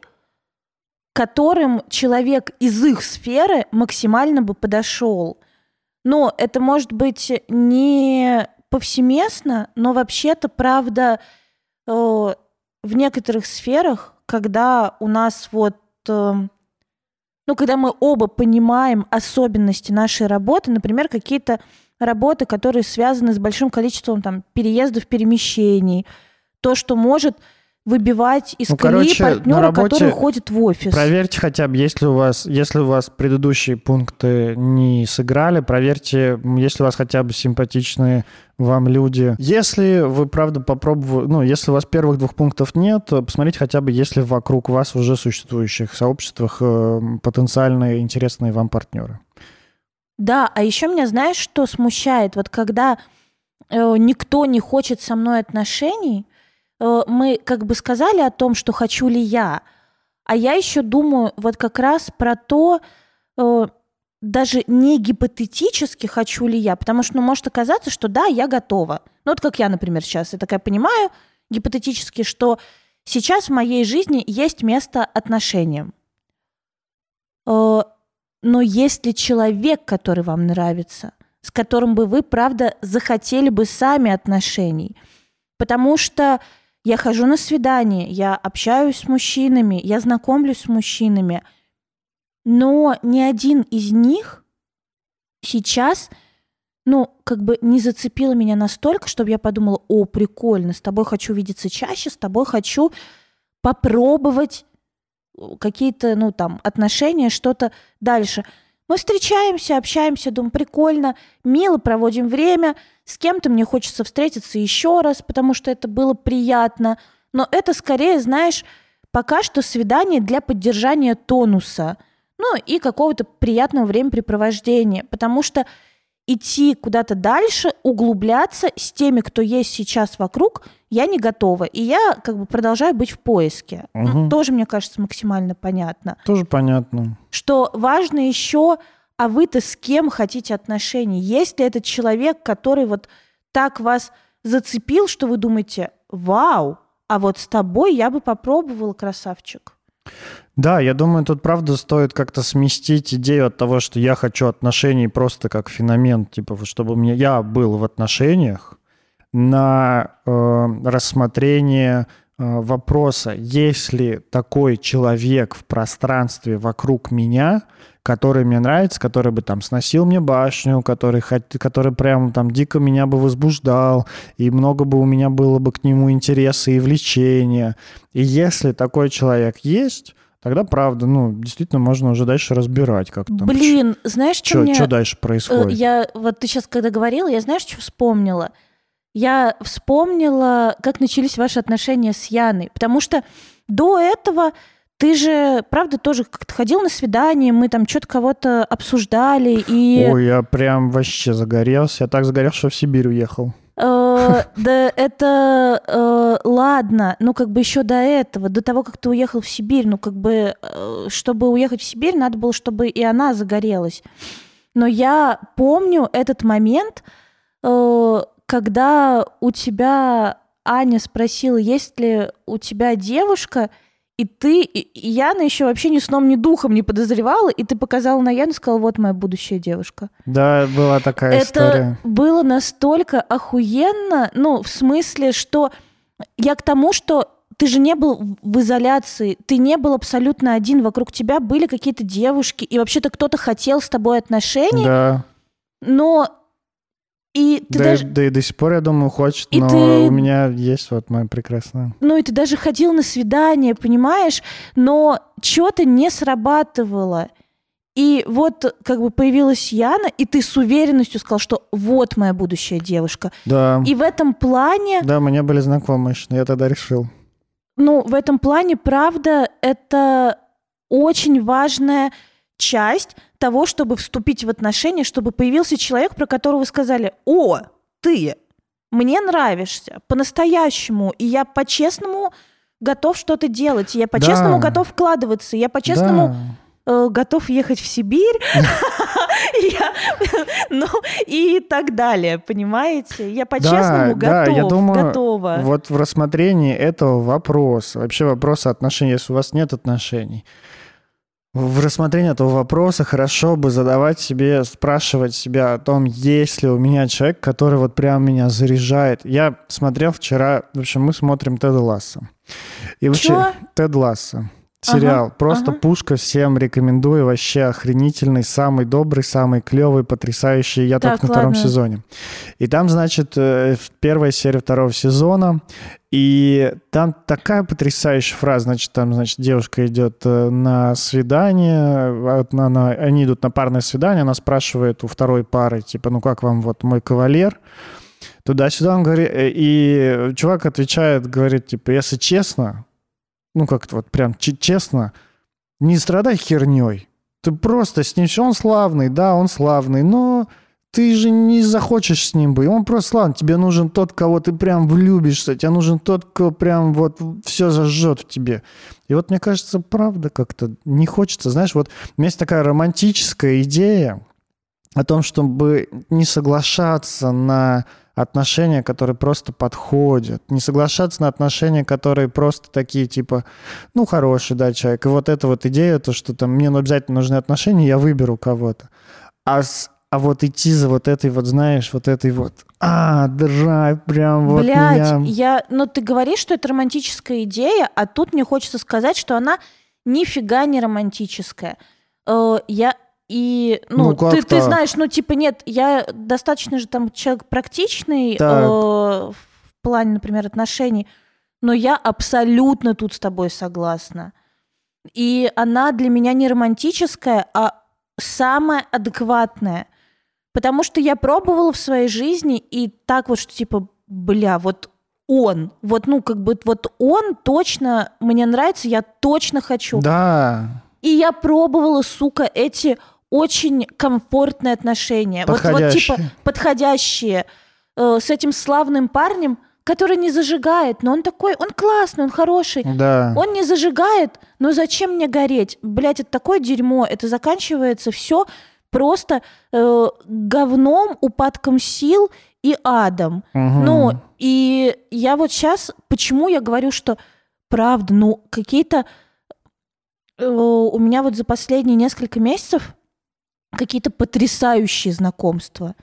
которым человек из их сферы максимально бы подошел. Но это может быть не повсеместно, но вообще-то, правда, э, в некоторых сферах, когда у нас вот, э, ну, когда мы оба понимаем особенности нашей работы, например, какие-то работы, которые связаны с большим количеством там переездов, перемещений, то, что может выбивать из Ну, колеи короче, партнера, работе который ходит в офис. Проверьте хотя бы, если у вас, если у вас предыдущие пункты не сыграли, проверьте, если у вас хотя бы симпатичные вам люди. Если вы, правда, попробовали, ну, если у вас первых двух пунктов нет, посмотрите хотя бы, если вокруг вас уже существующих сообществах э, потенциальные интересные вам партнеры. Да, а еще меня знаешь, что смущает? Вот когда э, никто не хочет со мной отношений, мы как бы сказали о том, что хочу ли я, а я еще думаю вот как раз про то, э, даже не гипотетически хочу ли я, потому что ну, может оказаться, что да, я готова. Ну вот как я, например, сейчас, я такая понимаю гипотетически, что сейчас в моей жизни есть место отношениям. Э, но есть ли человек, который вам нравится, с которым бы вы, правда, захотели бы сами отношений? Потому что я хожу на свидание, я общаюсь с мужчинами, я знакомлюсь с мужчинами, но ни один из них сейчас, ну, как бы не зацепил меня настолько, чтобы я подумала, о, прикольно, с тобой хочу видеться чаще, с тобой хочу попробовать какие-то, ну, там, отношения, что-то дальше. Мы встречаемся, общаемся, думаю, прикольно, мило проводим время, с кем-то мне хочется встретиться еще раз, потому что это было приятно. Но это скорее, знаешь, пока что свидание для поддержания тонуса, ну и какого-то приятного времяпрепровождения, потому что идти куда-то дальше, углубляться с теми, кто есть сейчас вокруг, я не готова. И я как бы продолжаю быть в поиске. Ну, Мгм. тоже, мне кажется, максимально понятно. Тоже понятно. Что важно еще, а вы-то с кем хотите отношений? Есть ли этот человек, который вот так вас зацепил, что вы думаете, вау, а вот с тобой я бы попробовала, красавчик. Да, я думаю, тут правда стоит как-то сместить идею от того, что я хочу отношений просто как феномен, типа, чтобы мне я был в отношениях, на э, рассмотрение вопроса, есть ли такой человек в пространстве вокруг меня, который мне нравится, который бы там сносил мне башню, который, который прям там дико меня бы возбуждал, и много бы у меня было бы к нему интереса и влечения. И если такой человек есть, тогда правда, ну, действительно можно уже дальше разбирать, как там. Блин, знаешь, что Что мне... дальше Э, происходит? Я вот ты сейчас, когда говорила, я знаешь, что вспомнила? Я вспомнила, как начались ваши отношения с Яной, потому что до этого ты же, правда, тоже как-то ходил на свидание, мы там что-то кого-то обсуждали, и Ой, я прям вообще загорелся. Я так загорелся, что в Сибирь уехал. э, да это э, ладно, ну как бы еще до этого, до того, как ты уехал в Сибирь, ну как бы, э, чтобы уехать в Сибирь, надо было, чтобы и она загорелась. Но я помню этот момент, когда у тебя Аня спросила, есть ли у тебя девушка, и ты, и и Яна еще вообще ни сном, ни духом не подозревала, и ты показала на Яну и сказала, вот моя будущая девушка. Да, была такая Это история. было настолько охуенно, ну, в смысле, что я к тому, что ты же не был в изоляции, ты не был абсолютно один, вокруг тебя были какие-то девушки, и вообще-то кто-то хотел с тобой отношений, Да, но и ты да, даже, да и до сих пор, я думаю, хочет, И но ты- у меня есть вот моя прекрасная. ну и ты даже ходил на свидание, понимаешь, но что-то не срабатывало. И вот как бы появилась Яна, и ты с уверенностью сказал, что вот моя будущая девушка. Да, И в этом плане да, мы не были знакомы еще, но я тогда решил. Ну, в этом плане, правда, это очень важная часть того, чтобы вступить в отношения, чтобы появился человек, про которого вы сказали, о, ты, мне нравишься, по-настоящему, и я по-честному готов что-то делать, и я по-честному Да. готов вкладываться, и я по-честному Да. э, готов ехать в Сибирь ну, и так далее, понимаете? Я по-честному готов, готова. Вот в рассмотрении этого вопроса, вообще вопроса отношений, если у вас нет отношений, в рассмотрении этого вопроса хорошо бы задавать себе, спрашивать себя о том, есть ли у меня человек, который вот прям меня заряжает. Я смотрел вчера, в общем, мы смотрим Теда Ласса. И вообще, Чё? Тед Ласса. Сериал. Ага, Просто ага. пушка всем рекомендую. Вообще охренительный, самый добрый, самый клевый, потрясающий. Я Так, только на втором ладно. сезоне. И там, значит, э, первая серия второго сезона. И там такая потрясающая фраза. Значит, там, значит, девушка идет э, на свидание. вот на- на- они идут на парное свидание. Она спрашивает у второй пары, типа, ну как вам вот мой кавалер? Туда-сюда он говорит, э, и чувак отвечает, говорит, типа, если честно, ну как-то вот прям че- честно, не страдай херней. Ты просто с ним, он славный, да, он славный, но ты же не захочешь с ним быть. Он просто славный. Тебе нужен тот, кого ты прям влюбишься. Тебе нужен тот, кто прям вот все зажжет в тебе. И вот мне кажется, правда как-то не хочется. Знаешь, вот у меня есть такая романтическая идея о том, чтобы не соглашаться на отношения, которые просто подходят, не соглашаться на отношения, которые просто такие, типа, ну, хороший, да, человек. И вот эта вот идея, то, что там мне ну, обязательно нужны отношения, я выберу кого-то. А, с- а вот идти за вот этой вот, знаешь, вот этой вот, а, драйв, прям вот Блядь, меня... я... Ну, ты говоришь, что это романтическая идея, а тут мне хочется сказать, что она нифига не романтическая. Э, Я и, ну, Ну, ты, ты знаешь, ну, типа, нет, я достаточно же там человек практичный э, в плане, например, отношений, но я абсолютно тут с тобой согласна. И она для меня не романтическая, а самая адекватная. Потому что я пробовала в своей жизни и так вот, что типа, бля, вот он, вот, ну, как бы, вот он точно мне нравится, я точно хочу. Да, И я пробовала, сука, эти очень комфортные отношения. Вот, вот типа Подходящие. подходящие. э, с этим славным парнем, который не зажигает, но он такой, он классный, он хороший. да. Он не зажигает, но зачем мне гореть? Блять, это такое дерьмо. Это заканчивается все просто э, говном, упадком сил и адом. Мгм. Ну, и я вот сейчас, почему я говорю, что правда, ну, какие-то э, у меня вот за последние несколько месяцев какие-то потрясающие знакомства.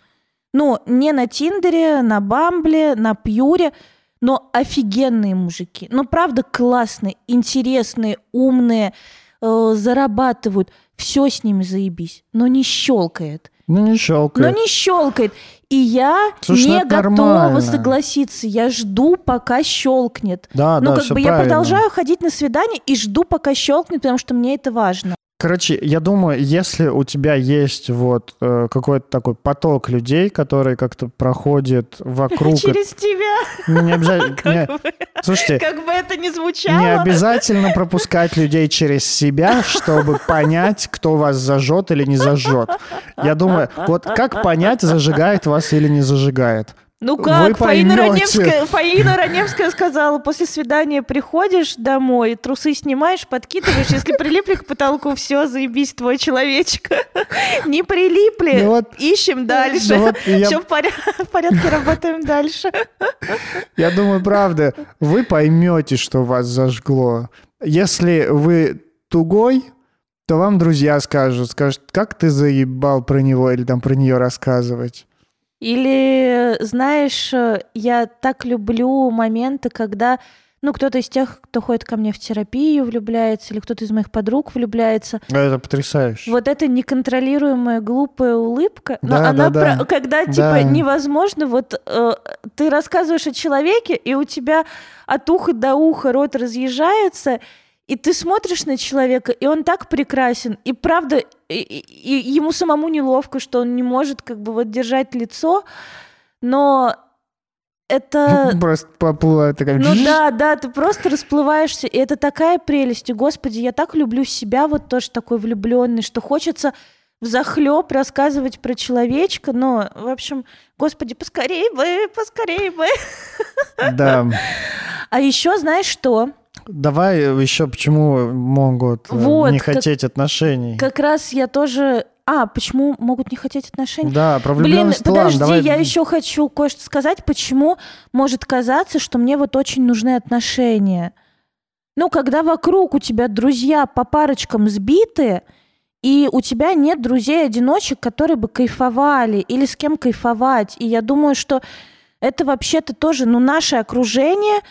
Ну, не на Тиндере, на Бамбле, на Пьюре, но офигенные мужики. Ну, правда, классные, интересные, умные, э, зарабатывают. Все с ними заебись, но не щелкает. Ну, не Но щелкает. не щелкает. И я Слушай, ну не готова нормально. согласиться. Я жду, пока щелкнет. Да, ну, да, как бы я правильно. продолжаю ходить на свидание и жду, пока щелкнет, потому что мне это важно. Короче, я думаю, если у тебя есть вот э, какой-то такой поток людей, которые как-то проходят вокруг... Через тебя. Ну, не обязательно... Слушайте, как бы это ни звучало. не обязательно пропускать людей через себя, чтобы понять, кто вас зажжет или не зажжет. Я думаю, вот как понять, зажигает вас или не зажигает? Ну как, Фаина. Раневская, Фаина Раневская сказала, после свидания приходишь домой, трусы снимаешь, подкидываешь, если прилипли к потолку, все, заебись, твой человечек. Не прилипли, Ну вот- ищем дальше. ну вот я- Все в, поря- в порядке, работаем дальше. Я думаю, правда, вы поймете, что вас зажгло. Если вы тугой, то вам друзья скажут, скажут, как ты заебал про него или там про нее рассказывать. Или, знаешь, э, я так люблю моменты, когда, ну, кто-то из тех, кто ходит ко мне в терапию, влюбляется, или кто-то из моих подруг влюбляется. Это потрясающе. Вот эта неконтролируемая глупая улыбка, но Да, она, да, да. про- когда типа Да. невозможно, вот э, ты рассказываешь о человеке, и у тебя от уха до уха рот разъезжается, и ты смотришь на человека, и он так прекрасен, и правда, и, и- и ему самому неловко, что он не может как бы вот держать лицо, но это Просто поплыла такая... ну да, да, ты просто расплываешься, и это такая прелесть. И, господи, я так люблю себя, вот тоже такой влюбленный, что хочется взахлеб рассказывать про человечка, но, в общем, господи, поскорей бы, поскорей бы. Да. А еще знаешь что? Давай еще почему могут э, Вот, не как- хотеть отношений. Как раз я тоже А, почему могут не хотеть отношений? Да, про Блин, влюбленность подожди, давай. я еще хочу кое-что сказать, почему может казаться, что мне вот очень нужны отношения. Ну, когда вокруг у тебя друзья по парочкам сбиты, и у тебя нет друзей-одиночек, которые бы кайфовали или с кем кайфовать. И я думаю, что это вообще-то тоже, ну, наше окружение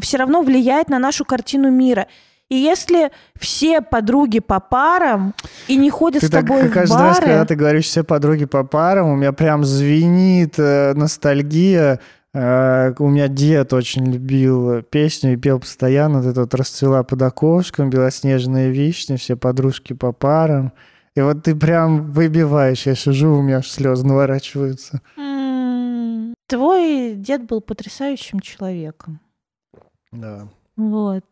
все равно влияет на нашу картину мира. И если все подруги по парам и не ходят Ты с так тобой в каждый раз, бары... когда ты говоришь все подруги по парам, у меня прям звенит э, ностальгия. Э, у меня дед очень любил песню и пел постоянно. Вот это вот «Расцвела под окошком», «Белоснежные вишни», все подружки по парам. И вот ты прям выбиваешь. Я сижу, у меня аж слезы наворачиваются. Твой дед был потрясающим человеком. Да. Вот.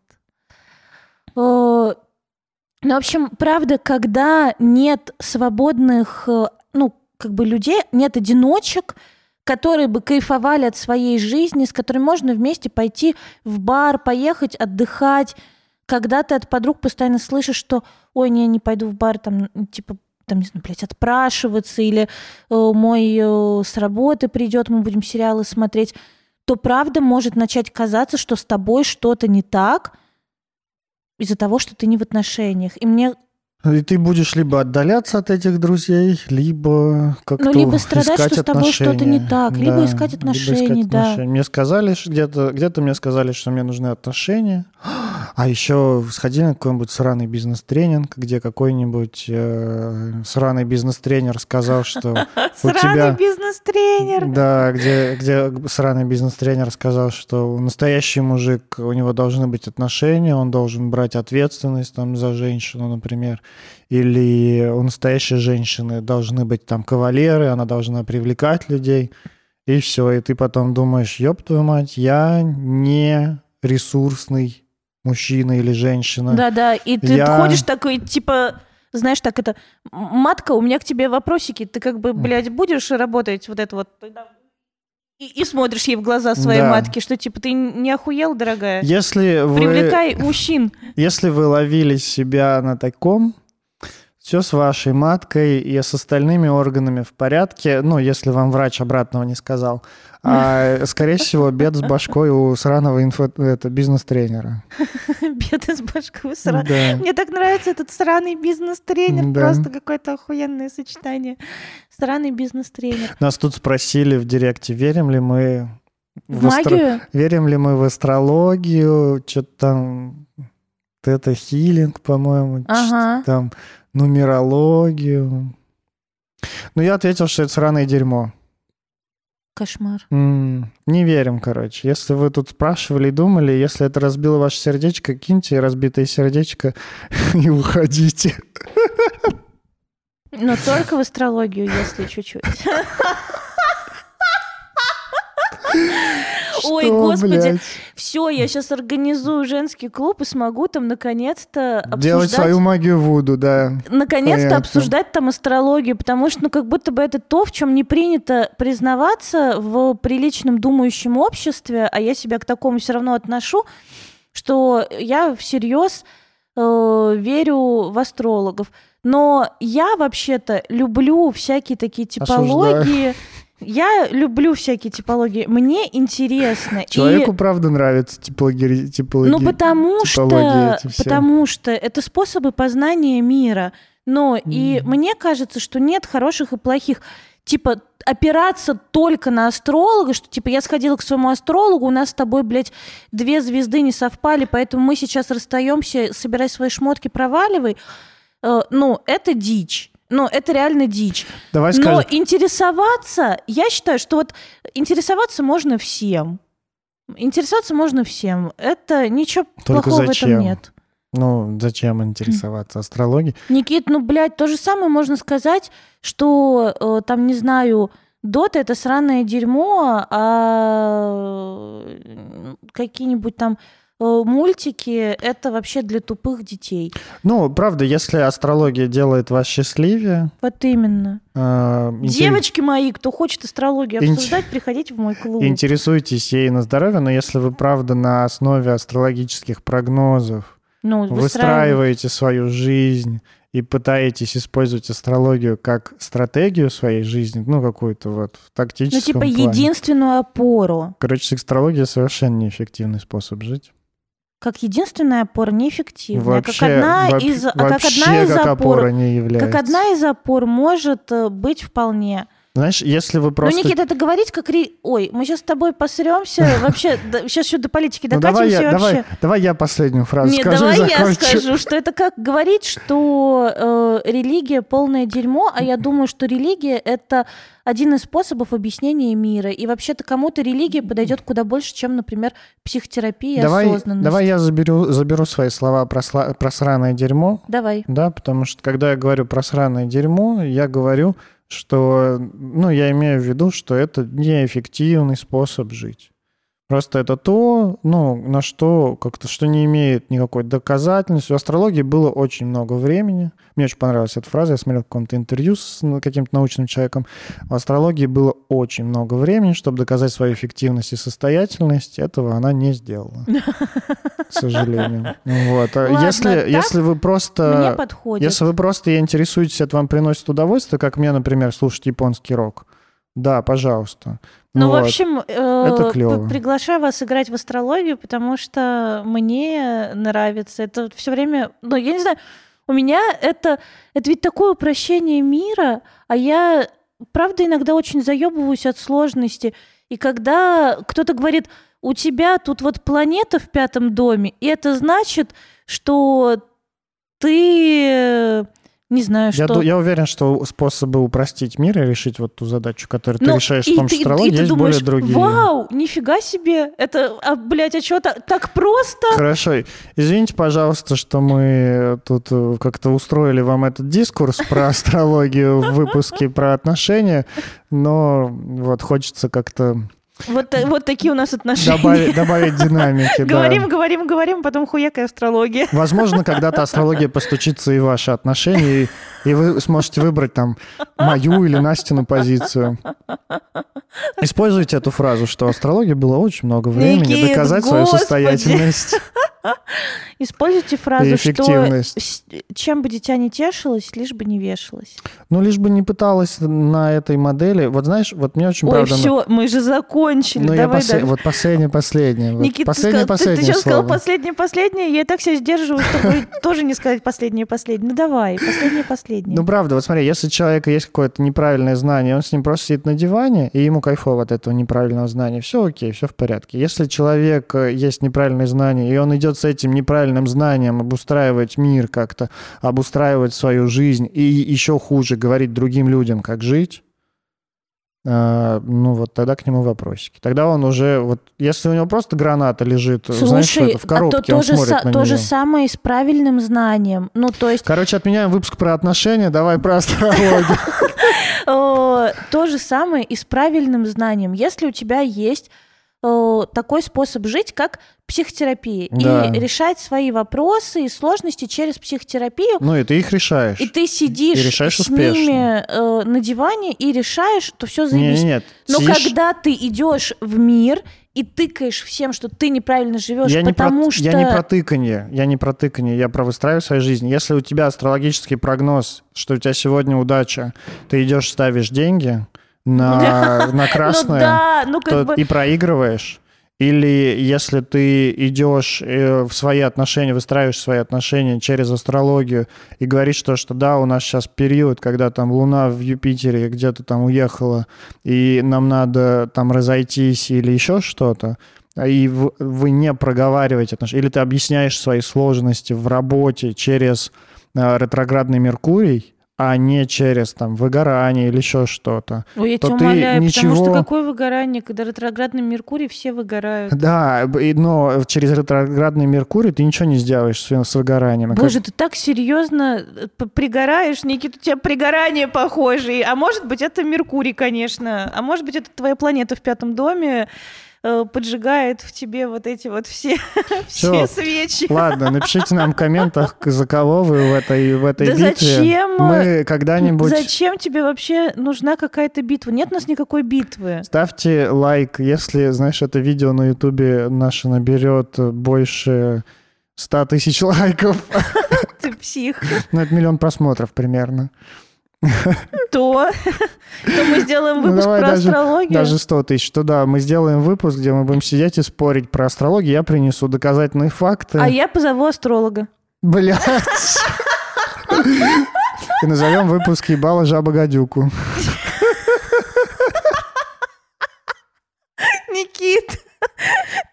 О, Ну, в общем, правда, когда нет свободных, э, ну, как бы людей, нет одиночек, которые бы кайфовали от своей жизни, с которыми можно вместе пойти в бар, поехать отдыхать, когда ты от подруг постоянно слышишь, что «Ой, не, не пойду в бар, там, типа, там, не знаю, блядь, отпрашиваться, или э, мой э, с работы придет, мы будем сериалы смотреть», то правда может начать казаться, что с тобой что-то не так из-за того, что ты не в отношениях. И мне, И ты будешь либо отдаляться от этих друзей, либо как-то Ну, либо страдать, искать что с тобой что-то не отношения. так, либо искать отношений, да. отношения. Мне сказали, что где-то где мне сказали, что мне нужны отношения. А еще сходили на какой-нибудь сраный бизнес-тренинг, где какой-нибудь э, сраный бизнес-тренер сказал, что у сраный тебя... бизнес-тренер. Да, где, где сраный бизнес-тренер сказал, что настоящий мужик, у него должны быть отношения, он должен брать ответственность там за женщину, например. Или у настоящей женщины должны быть там кавалеры, она должна привлекать людей. И все, и ты потом думаешь, ёб твою мать, я не ресурсный мужчина или женщина. Да-да, и ты Я- ходишь такой, типа, знаешь, так это, «М, матка, у меня к тебе вопросики, ты как бы, блядь, будешь работать вот это вот, и, и смотришь ей в глаза своей Да. матки, что типа ты не охуел, дорогая? Если вы... Привлекай мужчин. Если вы ловили себя на таком, все с вашей маткой и с остальными органами в порядке. Ну, если вам врач обратного не сказал. А, скорее всего, бед с башкой у сраного инфо... это, бизнес-тренера. Беды с башкой сра- Да. Мне так нравится этот сраный бизнес-тренер. Да. Просто какое-то охуенное сочетание. Сраный бизнес-тренер. Нас тут спросили в директе, верим ли мы В астро- магию? Верим ли мы в астрологию, что-то там, это хилинг, по-моему, Ага. там нумерологию. Ну, я ответил, что это сраное дерьмо. Кошмар. М, Не верим, короче. Если вы тут спрашивали и думали, если это разбило ваше сердечко, киньте разбитое сердечко и уходите. Но только в астрологию, если чуть-чуть. Ой, господи, блядь? все, я сейчас организую женский клуб и смогу там наконец-то Делать обсуждать свою магию Вуду, да. наконец-то обсуждать там астрологию, потому что, ну, как будто бы это то, в чем не принято признаваться в приличном думающем обществе, а я себя к такому все равно отношу, что я всерьез э, верю в астрологов. Но я вообще-то люблю всякие такие типологии. Я люблю всякие типологии. Мне интересно. И- Человеку, правда, нравится типологи... типологи... ну, потому типологии что, потому что это способы познания мира. Но и мне кажется, что нет хороших и плохих. Типа, опираться только на астролога, что, типа, я сходила к своему астрологу, у нас с тобой, блядь, две звезды не совпали, поэтому мы сейчас расстаемся, собирай свои шмотки, проваливай. Э, ну, это дичь. Ну, это реально дичь. Давай Но скажем, интересоваться, я считаю, что вот интересоваться можно всем. Интересоваться можно всем. Это ничего Только плохого в зачем? этом нет. ну, зачем интересоваться астрологией? Никит, ну, блядь, то же самое можно сказать, что э, там, не знаю, Дота это сраное дерьмо, а э, какие-нибудь там мультики это вообще для тупых детей. Ну, правда, если астрология делает вас счастливее... Вот именно. э, интерес- Девочки мои, кто хочет астрологию обсуждать, приходите в мой клуб. Интересуйтесь ей на здоровье, но если вы, правда, на основе астрологических прогнозов Ну, выстраивать. выстраиваете свою жизнь и пытаетесь использовать астрологию как стратегию своей жизни, ну, какую-то вот в Ну, тактическом типа плане. единственную опору. Короче, астрология совершенно неэффективный способ жить. Как единственная опора неэффективная. Вообще, как одна воп- из, вообще как одна из как опор, опора не является. как одна из опор может э, быть вполне. Знаешь, если вы просто... Ну, Никита, это говорить как... ре- Ой, мы сейчас с тобой посремся. Вообще, сейчас еще до политики Ну, давай, докатимся и вообще. давай, давай я последнюю фразу Нет, скажу давай я скажу, что это как говорить, что э, религия полное дерьмо, а я думаю, что религия это один из способов объяснения мира. И вообще-то кому-то религия подойдет куда больше, чем, например, психотерапия Давай, осознанность. давай я заберу, заберу свои слова про, сла- про сраное дерьмо. Давай. Да, потому что когда я говорю про сраное дерьмо, я говорю, что, ну, я имею в виду, что это неэффективный способ жить. Просто это то, ну, на что как-то, что не имеет никакой доказательности. В астрологии было очень много времени. Мне очень понравилась эта фраза. Я смотрел в каком-то интервью с ну, каким-то научным человеком. В астрологии было очень много времени, чтобы доказать свою эффективность и состоятельность. Этого она не сделала, к сожалению. Вот. А если, если вы просто... Если вы просто интересуетесь, это вам приносит удовольствие, как мне, например, слушать японский рок, да, пожалуйста. Ну, Вот. в общем, э, Это клёво. п- приглашаю вас играть в астрологию, потому что мне нравится. Это все время, ну, я не знаю, у меня это, это ведь такое упрощение мира, а я, правда, иногда очень заебываюсь от сложности. И когда кто-то говорит, у тебя тут вот планета в пятом доме, и это значит, что ты, не знаю, я, что... ду- я уверен, что способы упростить мир и решить вот ту задачу, которую ты Ну, решаешь с помощью ты- и ты есть думаешь, более другие. Вау, нифига себе! Это, а, блядь, а что так, так просто? Хорошо. Извините, пожалуйста, что мы тут э, как-то устроили вам этот дискурс про астрологию в выпуске про отношения, но вот хочется как-то Вот, та- вот такие у нас отношения. добавить, добавить динамики. да. Говорим, говорим, говорим, потом хуякая астрология. Возможно, когда-то астрология постучится и в ваши отношения, и, и вы сможете выбрать там мою или Настину позицию. Используйте эту фразу, что астрологии было очень много времени Никит, доказать свою состоятельность Используйте фразу, что чем бы дитя не тешилось, лишь бы не вешалось. Ну, лишь бы не пыталась на этой модели. Вот знаешь, вот мне очень Ой, правда... все, мы же закончили. Ну, я дальше. Вот последнее, последнее. Никита, ты последнее, ты, ты последнее сейчас сказал последнее, последнее, я и так себя сдерживаю, чтобы тоже не сказать последнее, последнее. Ну давай, последнее, последнее. Ну, правда, вот смотри, если у человека есть какое-то неправильное знание, он с ним просто сидит на диване, и ему кайфово от этого неправильного знания, все окей, все в порядке. Если человек э, есть неправильное знание, и он идет с этим неправильным знанием обустраивать мир как-то, обустраивать свою жизнь, и еще хуже говорить другим людям, как жить, э, ну вот тогда к нему вопросики. Тогда он уже, вот если у него просто граната лежит, знаешь, Слушай, это, в коробке, а то, он то, же, смотрит са- на то же неё. самое и с правильным знанием. Ну, то есть Короче, отменяем выпуск про отношения, давай про астрологию. то же самое и с правильным знанием. Если у тебя есть такой способ жить, как психотерапия, Да. и решать свои вопросы и сложности через психотерапию, Ну, и ты их решаешь. и ты сидишь И решаешь с успешно. ними э, на диване и решаешь, то все Не, заебись. не, нет. Но сидишь- когда ты идешь в мир и тыкаешь всем, что ты неправильно живешь, я не, про, потому что... я не про тыканье, я не про тыканье, я про выстраиваю свою жизнь. Если у тебя астрологический прогноз, что у тебя сегодня удача, ты идешь, ставишь деньги на, на Ну красное, да, ну как то бы... и проигрываешь. Или если ты идешь э, в свои отношения, выстраиваешь свои отношения через астрологию и говоришь то, что да, у нас сейчас период, когда там Луна в Юпитере где-то там уехала, и нам надо там разойтись или еще что-то, и вы не проговариваете отношения, или ты объясняешь свои сложности в работе через э, ретроградный Меркурий, а не через там выгорание или еще что-то. Ой, я то тебя умоляю, ничего- потому что какое выгорание, когда ретроградный Меркурий, все выгорают. Да, но через ретроградный Меркурий ты ничего не сделаешь с, с выгоранием. А как- Боже, ты так серьезно э, пригораешь, Никита, у тебя пригорание похожее. А может быть, это Меркурий, конечно. А может быть, это твоя планета в пятом доме э, поджигает в тебе вот эти вот все, Всё. все свечи. Ладно, напишите нам в комментах, за кого вы в этой, в этой Да битве. зачем? Мы когда-нибудь... Зачем тебе вообще нужна какая-то битва? Нет у нас никакой битвы. Ставьте лайк, если, знаешь, это видео на ютубе наше наберет больше 100 тысяч лайков. Ты псих. Ну, это миллион просмотров примерно. То, то мы сделаем Ну, выпуск давай про даже- астрологию. Даже 100 тысяч. То да, мы сделаем выпуск, где мы будем сидеть и спорить про астрологию. Я принесу доказательные факты. А я позову астролога. Блять. И назовем выпуск «Ебала жаба гадюку». Никит,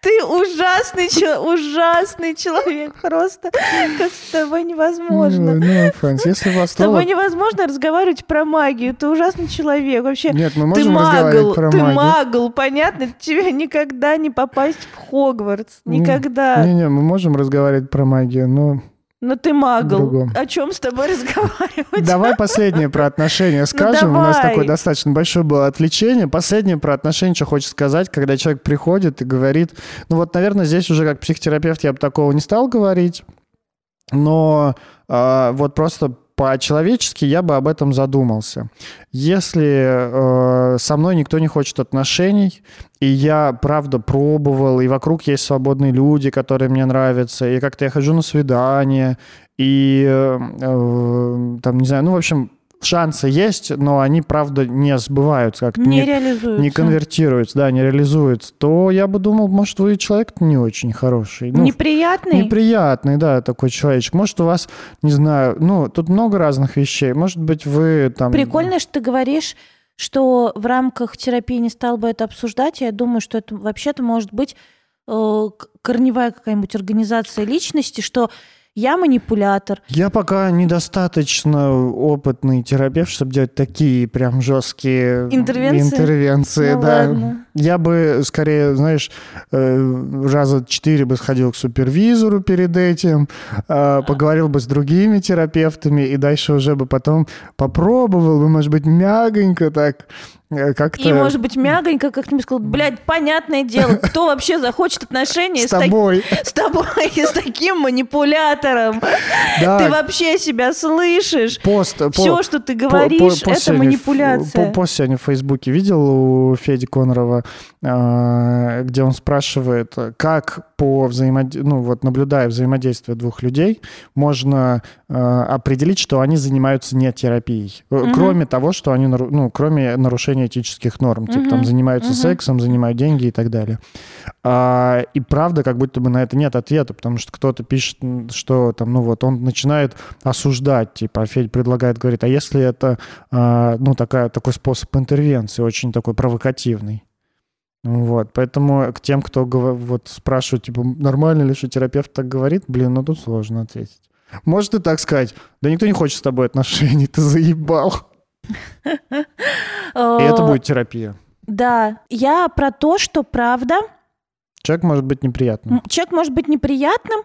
ты ужасный, ужасный человек. Просто как с тобой невозможно. Ну, Франц, если вы С тобой невозможно разговаривать про магию. Ты ужасный человек. Вообще, Нет, мы ты можем магл, разговаривать про ты магию. магл, понятно? Тебе никогда не попасть в Хогвартс. Никогда. Не-не, мы можем разговаривать про магию, но... Но ты магл. Другом. О чем с тобой разговаривать? Давай последнее про отношения скажем. У нас такое достаточно большое было отвлечение. Последнее про отношения, что хочется сказать, когда человек приходит и говорит... Ну вот, наверное, здесь уже как психотерапевт я бы такого не стал говорить. Но а, вот просто по-человечески я бы об этом задумался. Если э, со мной никто не хочет отношений, и я, правда, пробовал, и вокруг есть свободные люди, которые мне нравятся, и как-то я хожу на свидание, и э, э, там, не знаю, ну, в общем, шансы есть, но они, правда, не сбываются как-то. Не не- реализуется. не конвертируется, да, не реализуется, то я бы думал, может, вы человек не очень хороший. Ну, Неприятный? неприятный, да, такой человечек. Может, у вас, не знаю, ну, тут много разных вещей. Может быть, вы там... Прикольно, что ты говоришь, что в рамках терапии не стал бы это обсуждать. Я думаю, что это вообще-то может быть э, корневая какая-нибудь организация личности, что я манипулятор. Я пока недостаточно опытный терапевт, чтобы делать такие прям жесткие Интервенции? интервенции, Ну да. ладно. Я бы скорее, знаешь, э, раза четыре бы сходил к супервизору перед этим, э, поговорил бы с другими терапевтами, и дальше уже бы потом попробовал бы, может быть, мягонько так как-то... И, может быть, мягонько как-нибудь сказал, блядь, понятное дело, кто вообще захочет отношения с тобой. с тобой с таким манипулятором? Ты вообще себя слышишь? Пост, по- Все, что ты говоришь, это манипуляция. по- Пост сегодня в Фейсбуке видел у Феди Конорова, э, где он спрашивает, как по взаимодействию, ну вот наблюдая взаимодействие двух людей, можно э, определить, что они занимаются не терапией. Э, Мгм. Кроме того, что они, ну, кроме нарушения этических норм. Типа там занимаются Мгм. сексом, занимают деньги и так далее. А, и правда, как будто бы на это нет ответа, потому что кто-то пишет, что там, ну вот, он начинает осуждать, типа, а Федь предлагает, говорит, а если это, а, ну, такая, такой способ интервенции, очень такой провокативный. Вот, поэтому к тем, кто вот спрашивает, типа, нормально ли, что терапевт так говорит, блин, ну тут сложно ответить. Может и так сказать, да никто не хочет с тобой отношений, ты заебал. И это будет терапия. Да, я про то, что правда, Человек может быть неприятным. человек может быть неприятным,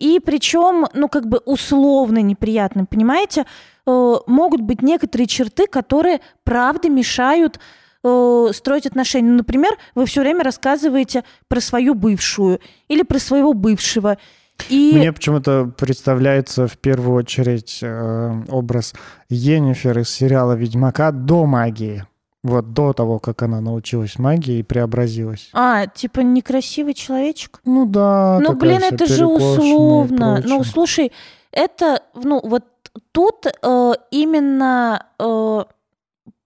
и причем, ну, как бы условно неприятным, понимаете? Э, могут быть некоторые черты, которые, правда, мешают э, строить отношения. Ну, например, вы все время рассказываете про свою бывшую или про своего бывшего. И Мне почему-то представляется в первую очередь э, образ Йеннифер из сериала «Ведьмака» до магии. Вот до того, как она научилась магии и преобразилась. А, типа некрасивый человечек? Ну да, Ну, блин, это же условно. Ну, слушай, это, ну, вот тут э, именно э,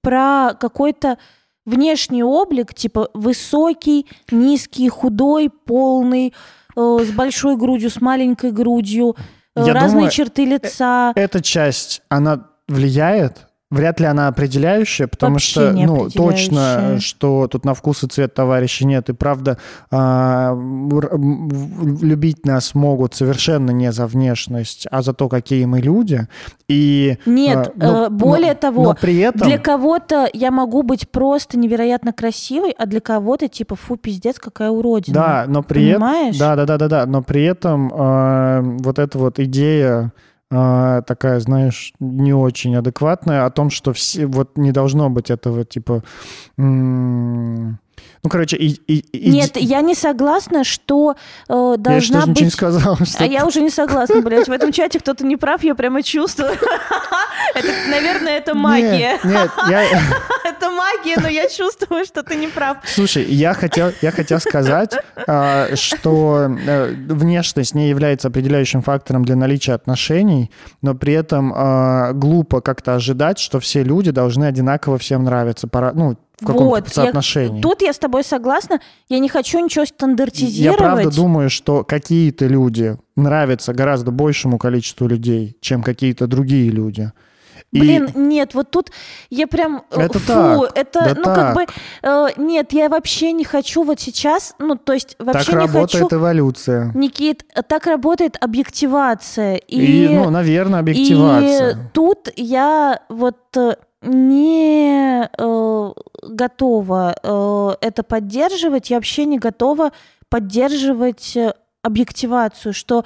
про какой-то внешний облик, типа высокий, низкий, худой, полный, с большой грудью, с маленькой грудью, э, Я разные думаю, черты лица. Эта часть, она влияет? Вряд ли она определяющая, потому Вообще что, ну, точно, что тут на вкус и цвет товарищей нет. И правда, а, любить нас могут совершенно не за внешность, а за то, какие мы люди. И, Нет, а, но- э, более но- того, но при этом... Для кого-то я могу быть просто невероятно красивой, а для кого-то типа фу, пиздец, какая уродина. Да, но при этом... Понимаешь? Да, да, да, да, да. Но при этом э, вот эта вот идея такая, знаешь, не очень адекватная о том, что все вот не должно быть этого типа. м, ну, короче, и, и- и- Нет, я не согласна, что э, я еще должна даже ничего не быть... сказал. Что А я уже не согласна, блядь. В этом чате кто-то не прав, я прямо чувствую. Это, наверное, это магия. Нет, нет, я, это магия, но я чувствую, что ты не прав. Слушай, я хотел, я хотел сказать, а, что э, внешность не является определяющим фактором для наличия отношений, но при этом а, глупо как-то ожидать, что все люди должны одинаково всем нравиться. Пора, ну, в каком-то Вот, я- соотношении. Тут я с тобой согласна. Я не хочу ничего Я стандартизировать. правда думаю, что какие-то люди нравятся гораздо большему количеству людей, чем какие-то другие люди. И- Блин, нет, вот тут я прям... э, Это фу, так, это, да ну, как бы... так. э, нет, я вообще не хочу вот сейчас... Ну, то есть вообще так не работает хочу... эволюция. Никит, так работает объективация. И, И, ну, наверное, объективация. и тут я вот э, не э, готова э, это поддерживать. Я вообще не готова поддерживать э, объективацию, что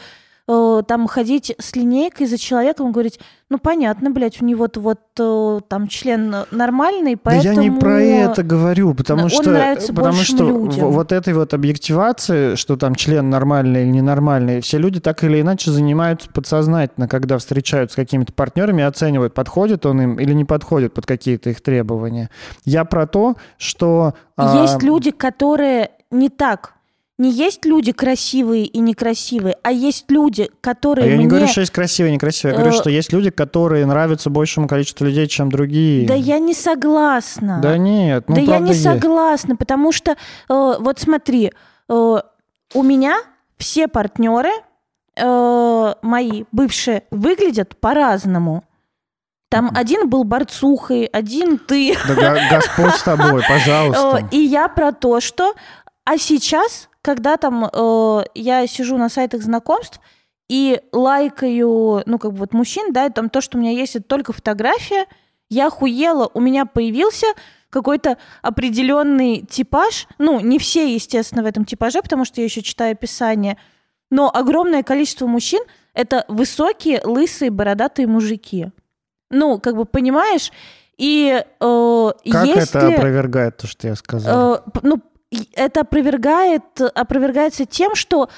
э, там ходить с линейкой за человеком и говорить, ну понятно, блядь, у него-то вот э, там член нормальный, Да поэтому... я не про это говорю, потому он что, нравится потому что людям. вот этой вот объективации, что там член нормальный или ненормальный, все люди так или иначе занимаются подсознательно, когда встречаются с какими-то партнерами оценивают, подходит он им или не подходит под какие-то их требования. Я про то, что... а, Есть люди, которые не так. Не есть люди красивые и некрасивые, а есть люди, а которые я мне... не говорю, что есть красивые и некрасивые, я говорю, Э, что есть люди, которые нравятся большему количеству людей, чем другие. Да я не согласна. Да нет, ну да я не есть. согласна, потому что, э, вот смотри, э, у меня все партнеры э, мои бывшие выглядят по-разному. Там один был борцухой, один ты. Да го- Господь с тобой, Э, пожалуйста. И я про то, что... А сейчас, когда там э, я сижу на сайтах знакомств и лайкаю, ну, как бы вот мужчин, да, и там то, что у меня есть, это только фотография, я охуела, у меня появился какой-то определенный типаж. Ну, не все, естественно, в этом типаже, потому что я еще читаю описание. Но огромное количество мужчин — это высокие, лысые, бородатые мужики. Ну, как бы, понимаешь? И э, Как если... это опровергает то, что я сказал? Э, ну, это опровергает, опровергается тем, что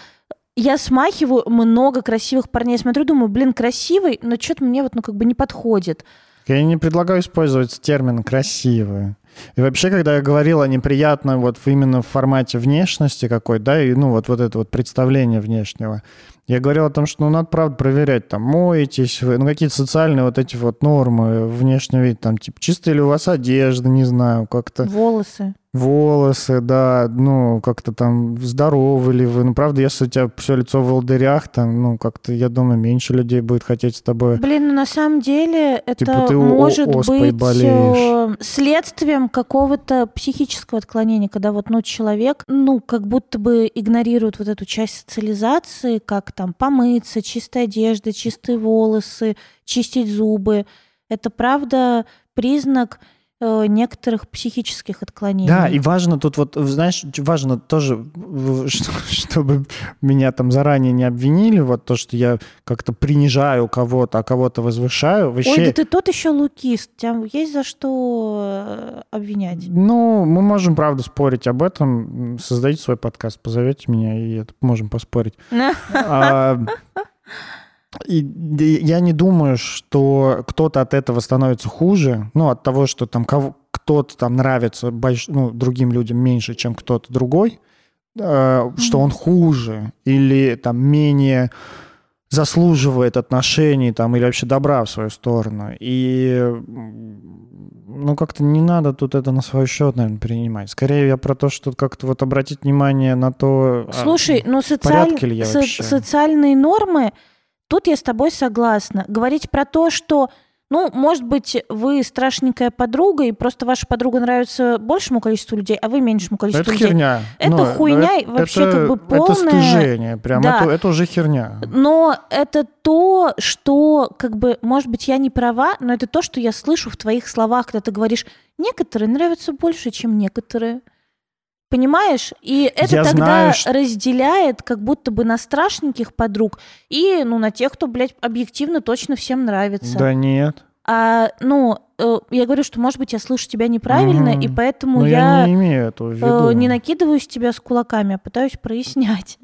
я смахиваю много красивых парней, смотрю, думаю, блин, красивый, но что-то мне вот, ну, как бы не подходит. Я не предлагаю использовать термин «красивые». И вообще, когда я говорил о неприятном вот именно в формате внешности какой, да, и ну вот, вот это вот представление внешнего, я говорил о том, что ну надо, правда, проверять, там, моетесь вы, ну какие-то социальные вот эти вот нормы, внешний вид, там, типа, чистая ли у вас одежда, не знаю, как-то Волосы. Волосы, да, ну, как-то там здоровы ли вы. Ну, правда, если у тебя все лицо в волдырях, там, ну, как-то, я думаю, меньше людей будет хотеть с тобой. Блин, ну на самом деле это Типа ты может быть болеешь. э, следствием какого-то психического отклонения, когда вот, ну, человек, ну, как будто бы игнорирует вот эту часть социализации, как там помыться, чистая одежда, чистые волосы, чистить зубы. Это правда признак некоторых психических отклонений. Да, и важно тут вот, знаешь, важно тоже, что- чтобы меня там заранее не обвинили, вот то, что я как-то принижаю кого-то, а кого-то возвышаю. Ой, Вообще, да ты тот еще лукист. Тебя есть за что э, обвинять. Ну, мы можем, правда, спорить об этом. Создайте свой подкаст, позовете меня, и это можем поспорить. А, и я не думаю, что кто-то от этого становится хуже. Ну, от того, что там кого, кто-то там нравится больш- ну, другим людям меньше, чем кто-то другой, э, что он хуже или там менее заслуживает отношений там или вообще добра в свою сторону. И ну как-то не надо тут это на свой счет, наверное, принимать. Скорее я про то, что как-то вот обратить внимание на то... а, Слушай, ну социаль- ли я со- вообще? социальные нормы, тут я с тобой согласна. Говорить про то, что, ну, может быть, вы страшненькая подруга, и просто ваша подруга нравится большему количеству людей, а вы меньшему количеству Это людей. херня. Это Ну, хуйня это- вообще как бы Это полная. стыжение. Прям Да. это, это уже херня. Но это то, что, как бы, может быть, я не права, но это то, что я слышу в твоих словах, когда ты говоришь, некоторые нравятся больше, чем некоторые. Понимаешь? И это Я тогда знаю, что- разделяет как будто бы на страшненьких подруг и, ну, на тех, кто, блядь, объективно точно всем нравится. Да нет. А, ну, э, я говорю, что, может быть, я слышу тебя неправильно, Мгм. и поэтому Но я, я не имею этого в э, виду. не накидываю с тебя с кулаками, а пытаюсь прояснять.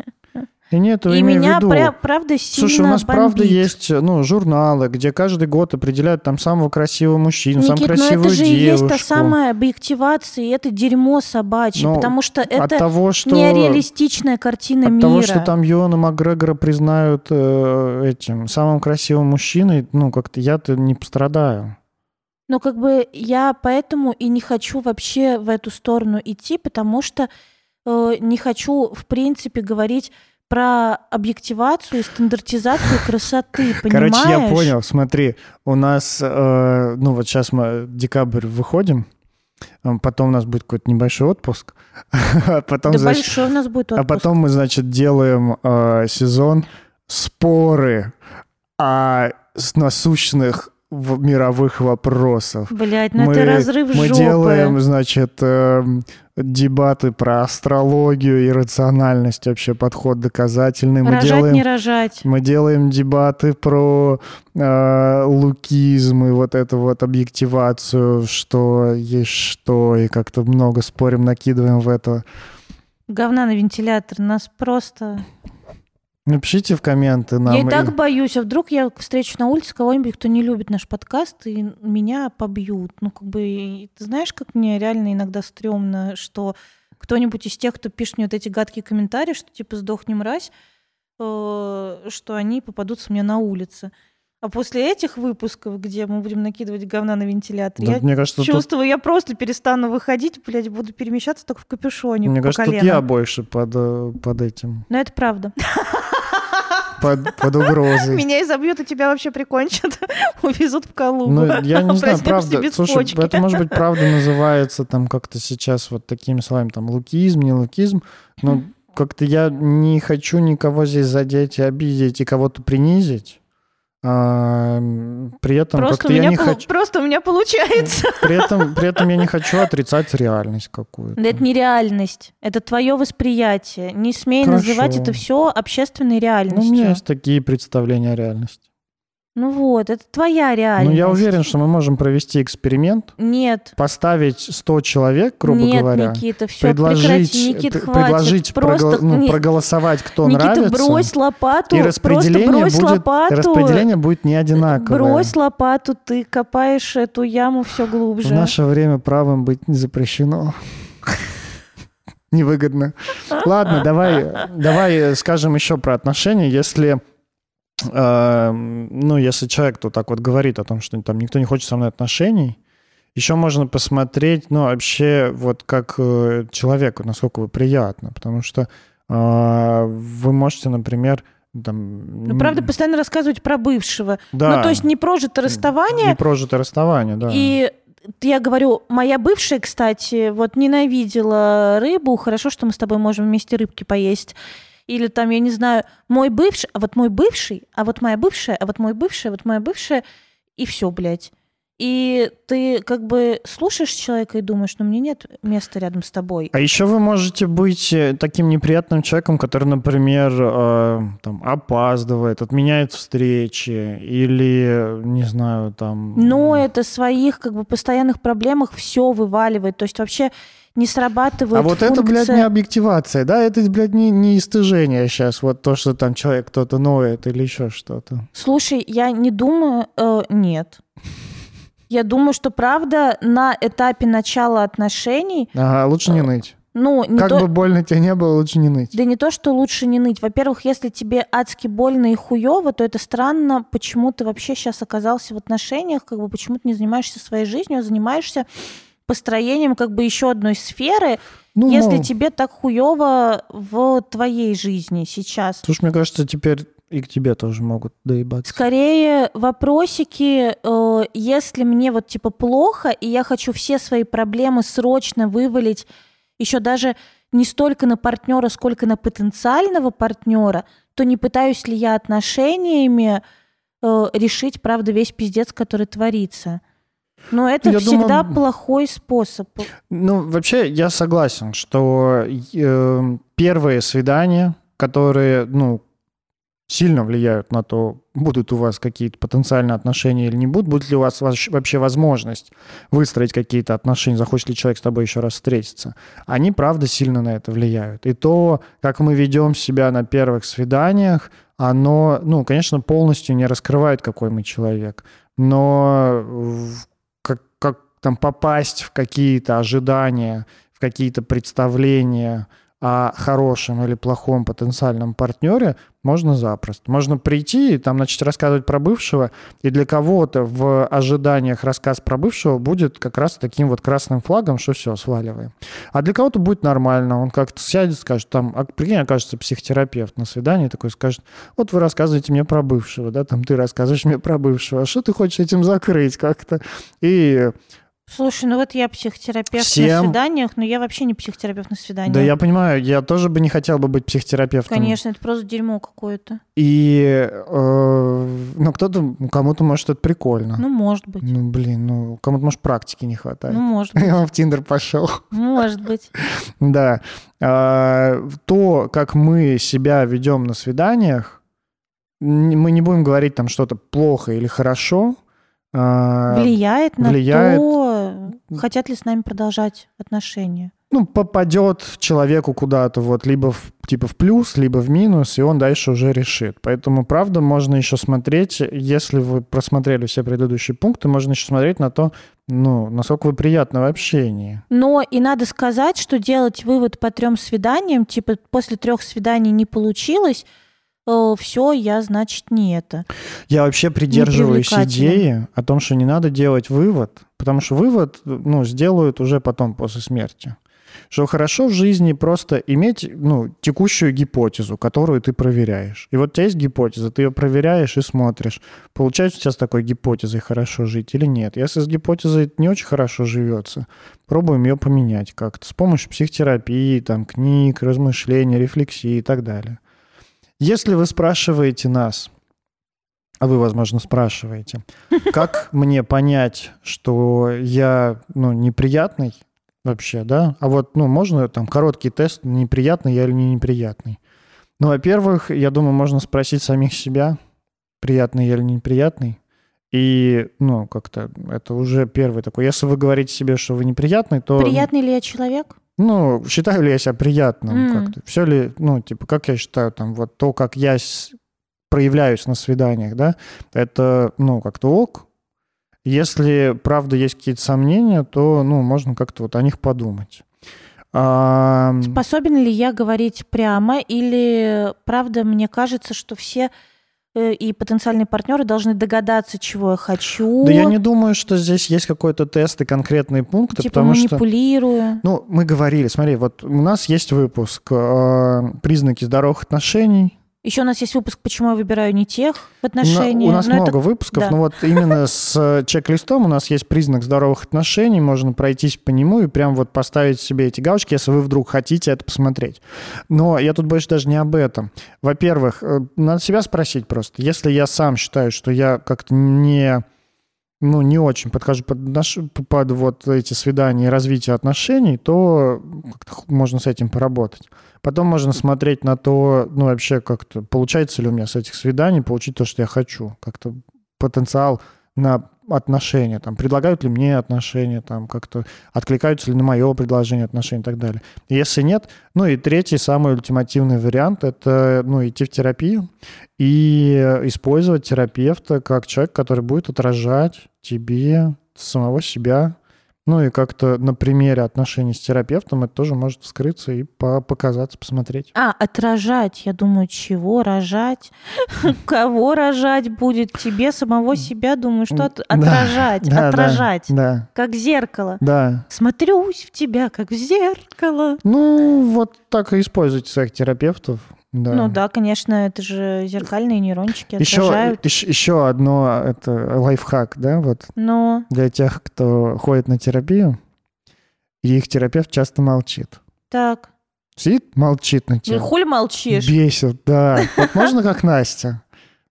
И нет, И меня, виду. пря- правда, сильно Слушай, у нас правда бомбит. есть ну, журналы, где каждый год определяют там самого красивого мужчину, самую Никит, но красивую это же девушку. есть та самая объективация, и это дерьмо собачье, Ну, потому что От это того, что... нереалистичная картина От мира. того, что там Юэна Макгрегора признают э, этим самым красивым мужчиной, ну, как-то я-то не пострадаю. Но как бы я поэтому и не хочу вообще в эту сторону идти, потому что э, не хочу, в принципе, говорить про объективацию и стандартизацию красоты, понимаешь? Короче, я понял, смотри, у нас, э, ну, вот сейчас мы декабрь выходим, э, потом у нас будет какой-то небольшой отпуск, а потом, Да значит, большой у нас будет а отпуск. потом мы, значит, делаем э, сезон споры о насущных мировых вопросов. Блять, ну мы, это разрыв мы жопы. делаем, значит, эм, дебаты про астрологию и рациональность, вообще подход доказательный. Мы Рожать, делаем, не рожать. мы делаем дебаты про э, лукизм и вот эту вот объективацию, что есть что, и как-то много спорим, накидываем в это. Говна на вентилятор. Нас просто... Напишите в комменты нам. я и так боюсь, а вдруг я встречу на улице кого-нибудь, кто не любит наш подкаст, и меня побьют. Ну, как бы, ты знаешь, как мне реально иногда стрёмно, что кто-нибудь из тех, кто пишет мне вот эти гадкие комментарии, что типа сдохни мразь, э, что они попадутся мне на улице. А после этих выпусков, где мы будем накидывать говна на вентилятор, Да, я мне кажется, тут, чувствую, я просто перестану выходить, блядь, буду перемещаться только в капюшоне мне по кажется, тут колено. я больше под, э, под этим, Но это правда. под, под угрозой. Меня изобьют, и тебя вообще прикончат. Увезут в Калугу. Ну, я не знаю, правда. Слушай, почки. это, может быть, правда называется там как-то сейчас вот такими словами, там, лукизм, не лукизм, но как-то я не хочу никого здесь задеть и обидеть и кого-то принизить. А, при этом Просто у, как-то я меня не полу- хочу... просто у меня получается. При этом, при этом я не хочу отрицать реальность какую-то. Да это не реальность. Это твое восприятие. Не смей Хорошо. называть это все общественной Ну, у реальностью. меня есть такие представления о реальности. Ну вот, это твоя реальность. Ну, я уверен, что мы можем провести эксперимент, Нет. поставить 100 человек, грубо Нет, говоря, Никита, все, предложить, прекрати, Никит, пр- хватит. предложить просто, прогол- ну, не- проголосовать, кто Никита, нравится. брось лопату, и распределение брось будет, лопату. распределение будет не одинаковое. Брось лопату, ты копаешь эту яму все В глубже. наше время правым быть не запрещено. Невыгодно. Ладно, давай, давай скажем еще про отношения. Если, э, ну, если человек, то так вот говорит о том, что там никто не хочет со мной отношений, еще можно посмотреть, ну, вообще, вот как э, человеку, насколько вы приятно, потому что э, вы можете, например, там... Ну, правда, постоянно рассказывать про бывшего. да, Ну, то есть не прожито расставание, не прожитое расставание, да. И я говорю, моя бывшая, кстати, вот ненавидела рыбу. Хорошо, что мы с тобой можем вместе рыбки поесть. Или там, я не знаю, мой бывший, а вот мой бывший, а вот моя бывшая, а вот мой бывший, а вот моя бывшая, и все, блядь. И ты как бы слушаешь человека и думаешь, ну мне нет места рядом с тобой. А еще вы можете быть э, таким неприятным человеком, который, например, э, там, опаздывает, отменяет встречи или, не знаю, там... Но это своих как бы постоянных проблемах все вываливает. То есть вообще не срабатывает А вот это, блядь, функция- не объективация, да? Это, блядь, не, не истыжение сейчас. Вот то, что там человек кто-то ноет или еще что-то. Слушай, я не думаю, э, нет. Я думаю, что правда на этапе начала отношений, Ага, лучше не ныть. ну не как то, бы больно тебе не было, лучше не ныть. да не то, что лучше не ныть. Во-первых, если тебе адски больно и хуево, то это странно, почему ты вообще сейчас оказался в отношениях, как бы почему ты не занимаешься своей жизнью, а занимаешься построением как бы еще одной сферы, Ну, если мол, тебе так хуево в твоей жизни сейчас. Слушай, мне кажется, теперь и к тебе тоже могут доебаться. Скорее вопросики, э, если мне вот типа плохо, и я хочу все свои проблемы срочно вывалить, еще даже не столько на партнера, сколько на потенциального партнера, то не пытаюсь ли я отношениями э, решить, правда, весь пиздец, который творится. Но это Я всегда думаю- плохой способ. Ну, вообще, я согласен, что э, первые свидания, которые, ну, сильно влияют на то, будут у вас какие-то потенциальные отношения или не будут, будет ли у вас вообще возможность выстроить какие-то отношения, захочет ли человек с тобой еще раз встретиться. Они, правда, сильно на это влияют. И то, как мы ведем себя на первых свиданиях, оно, ну, конечно, полностью не раскрывает, какой мы человек, но там попасть в какие-то ожидания, в какие-то представления – о хорошем или плохом потенциальном партнере можно запросто. Можно прийти и там начать рассказывать про бывшего, и для кого-то в ожиданиях рассказ про бывшего будет как раз таким вот красным флагом, что все, сваливаем. А для кого-то будет нормально, он как-то сядет, скажет, там, а, прикинь, окажется психотерапевт на свидании такой скажет, вот вы рассказываете мне про бывшего, да, там ты рассказываешь мне про бывшего, а что ты хочешь этим закрыть как-то? И Слушай, ну вот я психотерапевт Всем... на свиданиях, но я вообще не психотерапевт на свиданиях. Да, я понимаю, я тоже бы не хотел бы быть психотерапевтом. Конечно, это просто дерьмо какое-то. И, э, ну, кто-то, кому-то, может, это прикольно. Ну, может быть. Ну, блин, ну, кому-то, может, практики не хватает. Ну, может быть. Я в Тиндер пошел. Может быть. Да. А, то, как мы себя ведем на свиданиях, мы не будем говорить там что-то плохо или хорошо, а, влияет, влияет на то, хотят ли с нами продолжать отношения. Ну, попадет человеку куда-то вот либо в, типа в плюс, либо в минус, и он дальше уже решит. Поэтому, правда, можно еще смотреть, если вы просмотрели все предыдущие пункты, можно еще смотреть на то, ну, насколько вы приятны в общении. Но и надо сказать, что делать вывод по трем свиданиям, типа после трех свиданий не получилось, Э, все, я, значит, не это. Я вообще придерживаюсь идеи о том, что не надо делать вывод, потому что вывод ну, сделают уже потом, после смерти. Что хорошо в жизни просто иметь ну, текущую гипотезу, которую ты проверяешь. И вот у тебя есть гипотеза, ты ее проверяешь и смотришь, получается у тебя с такой гипотезой хорошо жить или нет. Если с гипотезой не очень хорошо живется, пробуем ее поменять как-то с помощью психотерапии, там, книг, размышлений, рефлексии и так далее. Если вы спрашиваете нас, а вы, возможно, спрашиваете, как мне понять, что я, ну, неприятный вообще, да? А вот, ну, можно там короткий тест, неприятный я или не неприятный? Ну, во-первых, я думаю, можно спросить самих себя, приятный я или неприятный. И, ну, как-то это уже первый такой. Если вы говорите себе, что вы неприятный, то... Приятный ли я человек? Ну, считаю ли я себя приятным mm. как-то? Все ли, ну, типа, как я считаю, там, вот то, как я. Проявляюсь на свиданиях, да, это, ну, как-то ок. Если, правда, есть какие-то сомнения, то, ну, можно как-то вот о них подумать. А... Способен ли я говорить прямо или, правда, мне кажется, что все Э, и потенциальные партнеры должны догадаться, чего я хочу. Да я не думаю, что здесь есть какой-то тест и конкретные пункты, типа потому манипулируя. что... Ну, мы говорили, смотри, вот у нас есть выпуск э, «Признаки здоровых отношений», еще у нас есть выпуск «Почему я выбираю не тех в отношениях». У нас но много это... выпусков, да. но вот именно с э, чек-листом у нас есть признак здоровых отношений, можно пройтись по нему и прям вот поставить себе эти галочки, если вы вдруг хотите это посмотреть. Но я тут больше даже не об этом. Во-первых, э, надо себя спросить просто. Если я сам считаю, что я как-то не ну, не очень подхожу под, наш, под вот эти свидания и развитие отношений, то можно с этим поработать. Потом можно смотреть на то, ну, вообще как-то, получается ли у меня с этих свиданий получить то, что я хочу. Как-то потенциал на отношения, там, предлагают ли мне отношения, там, как-то откликаются ли на мое предложение отношений и так далее. Если нет, ну и третий, самый ультимативный вариант, это, ну, идти в терапию и использовать терапевта как человек, который будет отражать тебе самого себя, ну и как-то на примере отношений с терапевтом это тоже может вскрыться и по показаться, посмотреть. А, отражать, я думаю, чего рожать? Кого рожать будет? Тебе самого себя, думаю, что отражать, отражать. Да. Как зеркало. Да. Смотрюсь в тебя, как в зеркало. Ну, вот так и используйте своих терапевтов. Да. Ну да, конечно, это же зеркальные нейрончики еще, отражают. Еще, еще одно это лайфхак, да, вот. Но... Для тех, кто ходит на терапию, и их терапевт часто молчит. Так. Сидит, молчит на тебя. Ну, хули молчишь? Бесит, да. Вот можно как Настя?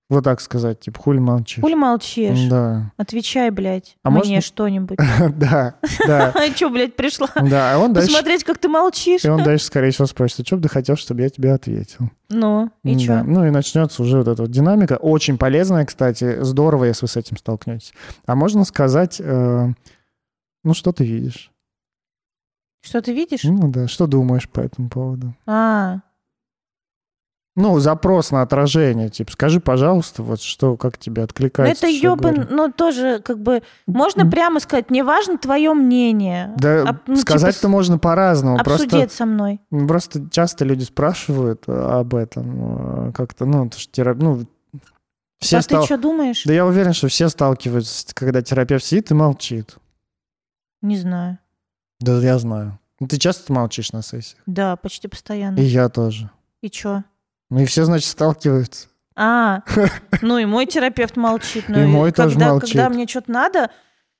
Вот так сказать, типа, хули молчишь. Хули молчишь? Да. Отвечай, блядь, А мне можно- что-нибудь. Да, да, А что, блядь, пришла? да. А он дальше... Посмотреть, как ты молчишь? И он дальше, скорее всего, спросит, а что бы ты хотел, чтобы я тебе ответил? Ну, и Да. что? Ну и начнется уже вот эта вот динамика. Очень полезная, кстати. Здорово, если вы с этим столкнетесь. А можно сказать, э, ну что ты видишь? Что ты видишь? Ну да, что думаешь по этому поводу? А, Ну, запрос на отражение, типа, скажи, пожалуйста, вот что, как тебе ну откликается. это что ёбан, ну тоже как бы, можно прямо сказать, не важно твое мнение. Да, Об- ну, типа, сказать-то с- можно по-разному. Обсудить со мной. просто часто люди спрашивают э, об этом. э, Как-то, ну, это ж тера- ну, все а стал- ты что думаешь? Да я уверен, что все сталкиваются, когда терапевт сидит и молчит. Не знаю. Да, я знаю. Ты часто молчишь на сессиях? Да, почти постоянно. И И, я тоже. чё? Ну и все, значит, сталкиваются. А, ну и мой терапевт молчит. Ну И мой тоже когда, молчит. Когда мне что-то надо,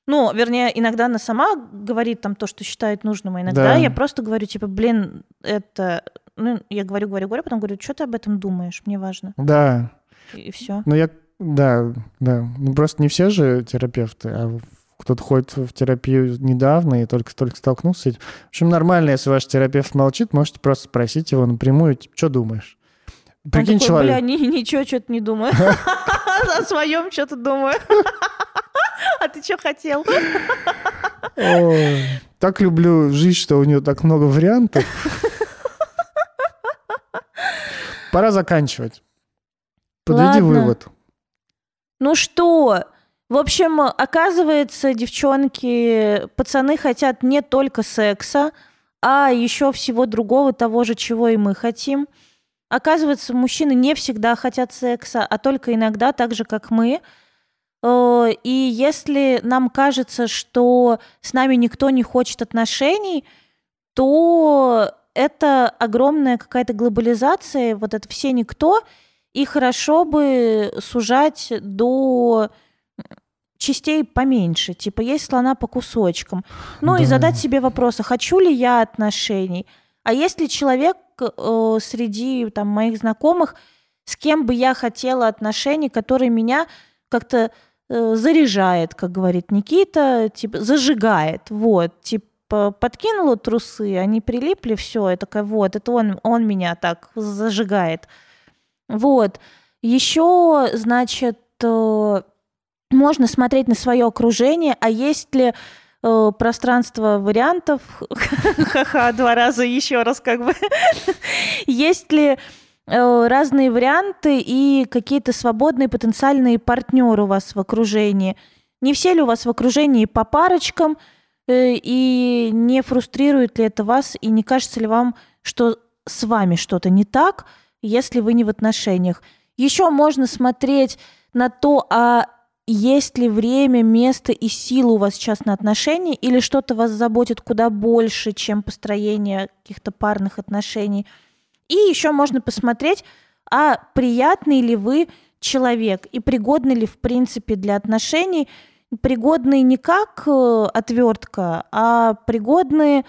ну, вернее, иногда она сама говорит там то, что считает нужным, а иногда Да. я просто говорю, типа, блин, это... Ну, я говорю, говорю, говорю, потом говорю, что ты об этом думаешь, мне важно. Да. И все. Ну я, да, да. Ну просто не все же терапевты, а кто-то ходит в терапию недавно и только-только столкнулся. В общем, нормально, если ваш терапевт молчит, можете просто спросить его напрямую, типа, что думаешь? Прикинь, такой, человек... бля, ни- ничего, что-то не думаю. О своем что-то думаю. А ты что хотел? Так люблю жизнь, что у нее так много вариантов. Пора заканчивать. Подведи Ладно. вывод. Ну что? В общем, оказывается, девчонки, пацаны хотят не только секса, а еще всего другого, того же, чего и мы хотим. Оказывается, мужчины не всегда хотят секса, а только иногда, так же, как мы. Э, И если нам кажется, что с нами никто не хочет отношений, то это огромная какая-то глобализация, вот это все никто, и хорошо бы сужать до частей поменьше, типа есть слона по кусочкам. Ну и Да. задать себе вопрос, а хочу ли я отношений? А есть ли человек э, среди там, моих знакомых, с кем бы я хотела отношений, который меня как-то э, заряжает, как говорит Никита, типа зажигает, вот, типа подкинула трусы, они прилипли, все, я такая, вот, это он, он меня так зажигает. Вот. Еще, значит, э, можно смотреть на свое окружение, а есть ли э, пространство вариантов, ха-ха, два раза еще раз как бы, есть ли э, разные варианты и какие-то свободные потенциальные партнеры у вас в окружении. Не все ли у вас в окружении по парочкам, э, и не фрустрирует ли это вас, и не кажется ли вам, что с вами что-то не так, если вы не в отношениях. Еще можно смотреть на то, а есть ли время, место и сила у вас сейчас на отношения, или что-то вас заботит куда больше, чем построение каких-то парных отношений. И еще можно посмотреть, а приятный ли вы человек и пригодны ли в принципе для отношений, пригодны не как э, отвертка, а пригодны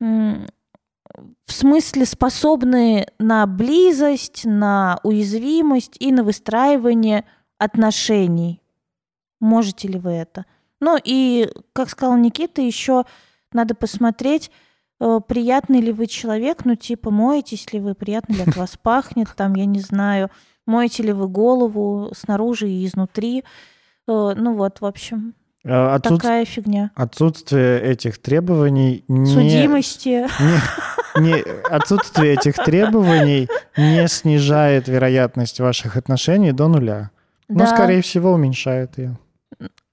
в смысле способны на близость, на уязвимость и на выстраивание отношений. Можете ли вы это? Ну и, как сказал Никита, еще надо посмотреть, э, приятный ли вы человек, ну типа моетесь ли вы, приятно ли от вас пахнет, там, я не знаю, моете ли вы голову снаружи и изнутри. Э, Ну вот, в общем, А, отсутств- такая фигня. Отсутствие этих требований не... Судимости. не- не- отсутствие этих требований не снижает вероятность ваших отношений до нуля. Но, Да. скорее всего, уменьшает ее.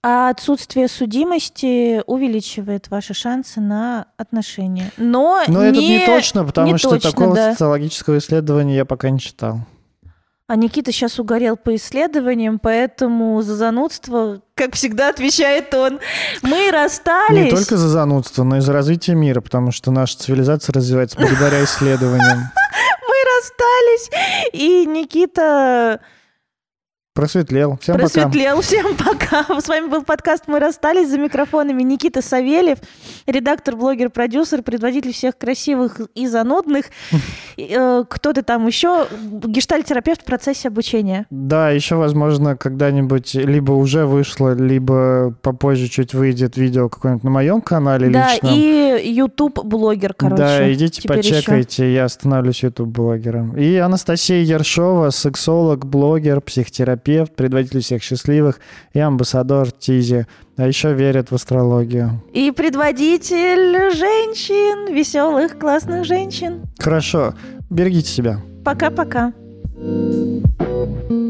А отсутствие судимости увеличивает ваши шансы на отношения. Но, Но это не точно, потому не что точно, такого да. социологического исследования я пока не читал. А Никита сейчас угорел по исследованиям, поэтому за занудство, как всегда, отвечает он. Мы расстались. Не только за занудство, но и за развитие мира, потому что наша цивилизация развивается благодаря исследованиям. Мы расстались, и Никита Просветлел. Всем пока. Просветлел. Всем пока. С вами был подкаст «Мы расстались» за микрофонами Никита Савельев, редактор, блогер, продюсер, предводитель всех красивых и занудных. Э, Кто-то там еще, гештальтерапевт в процессе обучения. Да, еще, возможно, когда-нибудь либо уже вышло, либо попозже чуть выйдет видео какое-нибудь на моем канале Да, личном. и YouTube-блогер, короче. да, идите теперь еще. почекайте, я становлюсь YouTube-блогером. И Анастасия Ершова, сексолог, блогер, психотерапевт, предводитель всех счастливых и амбассадор Тизи. А еще верят в астрологию. И предводитель женщин, веселых, классных женщин. Хорошо, берегите себя. Пока-пока. thank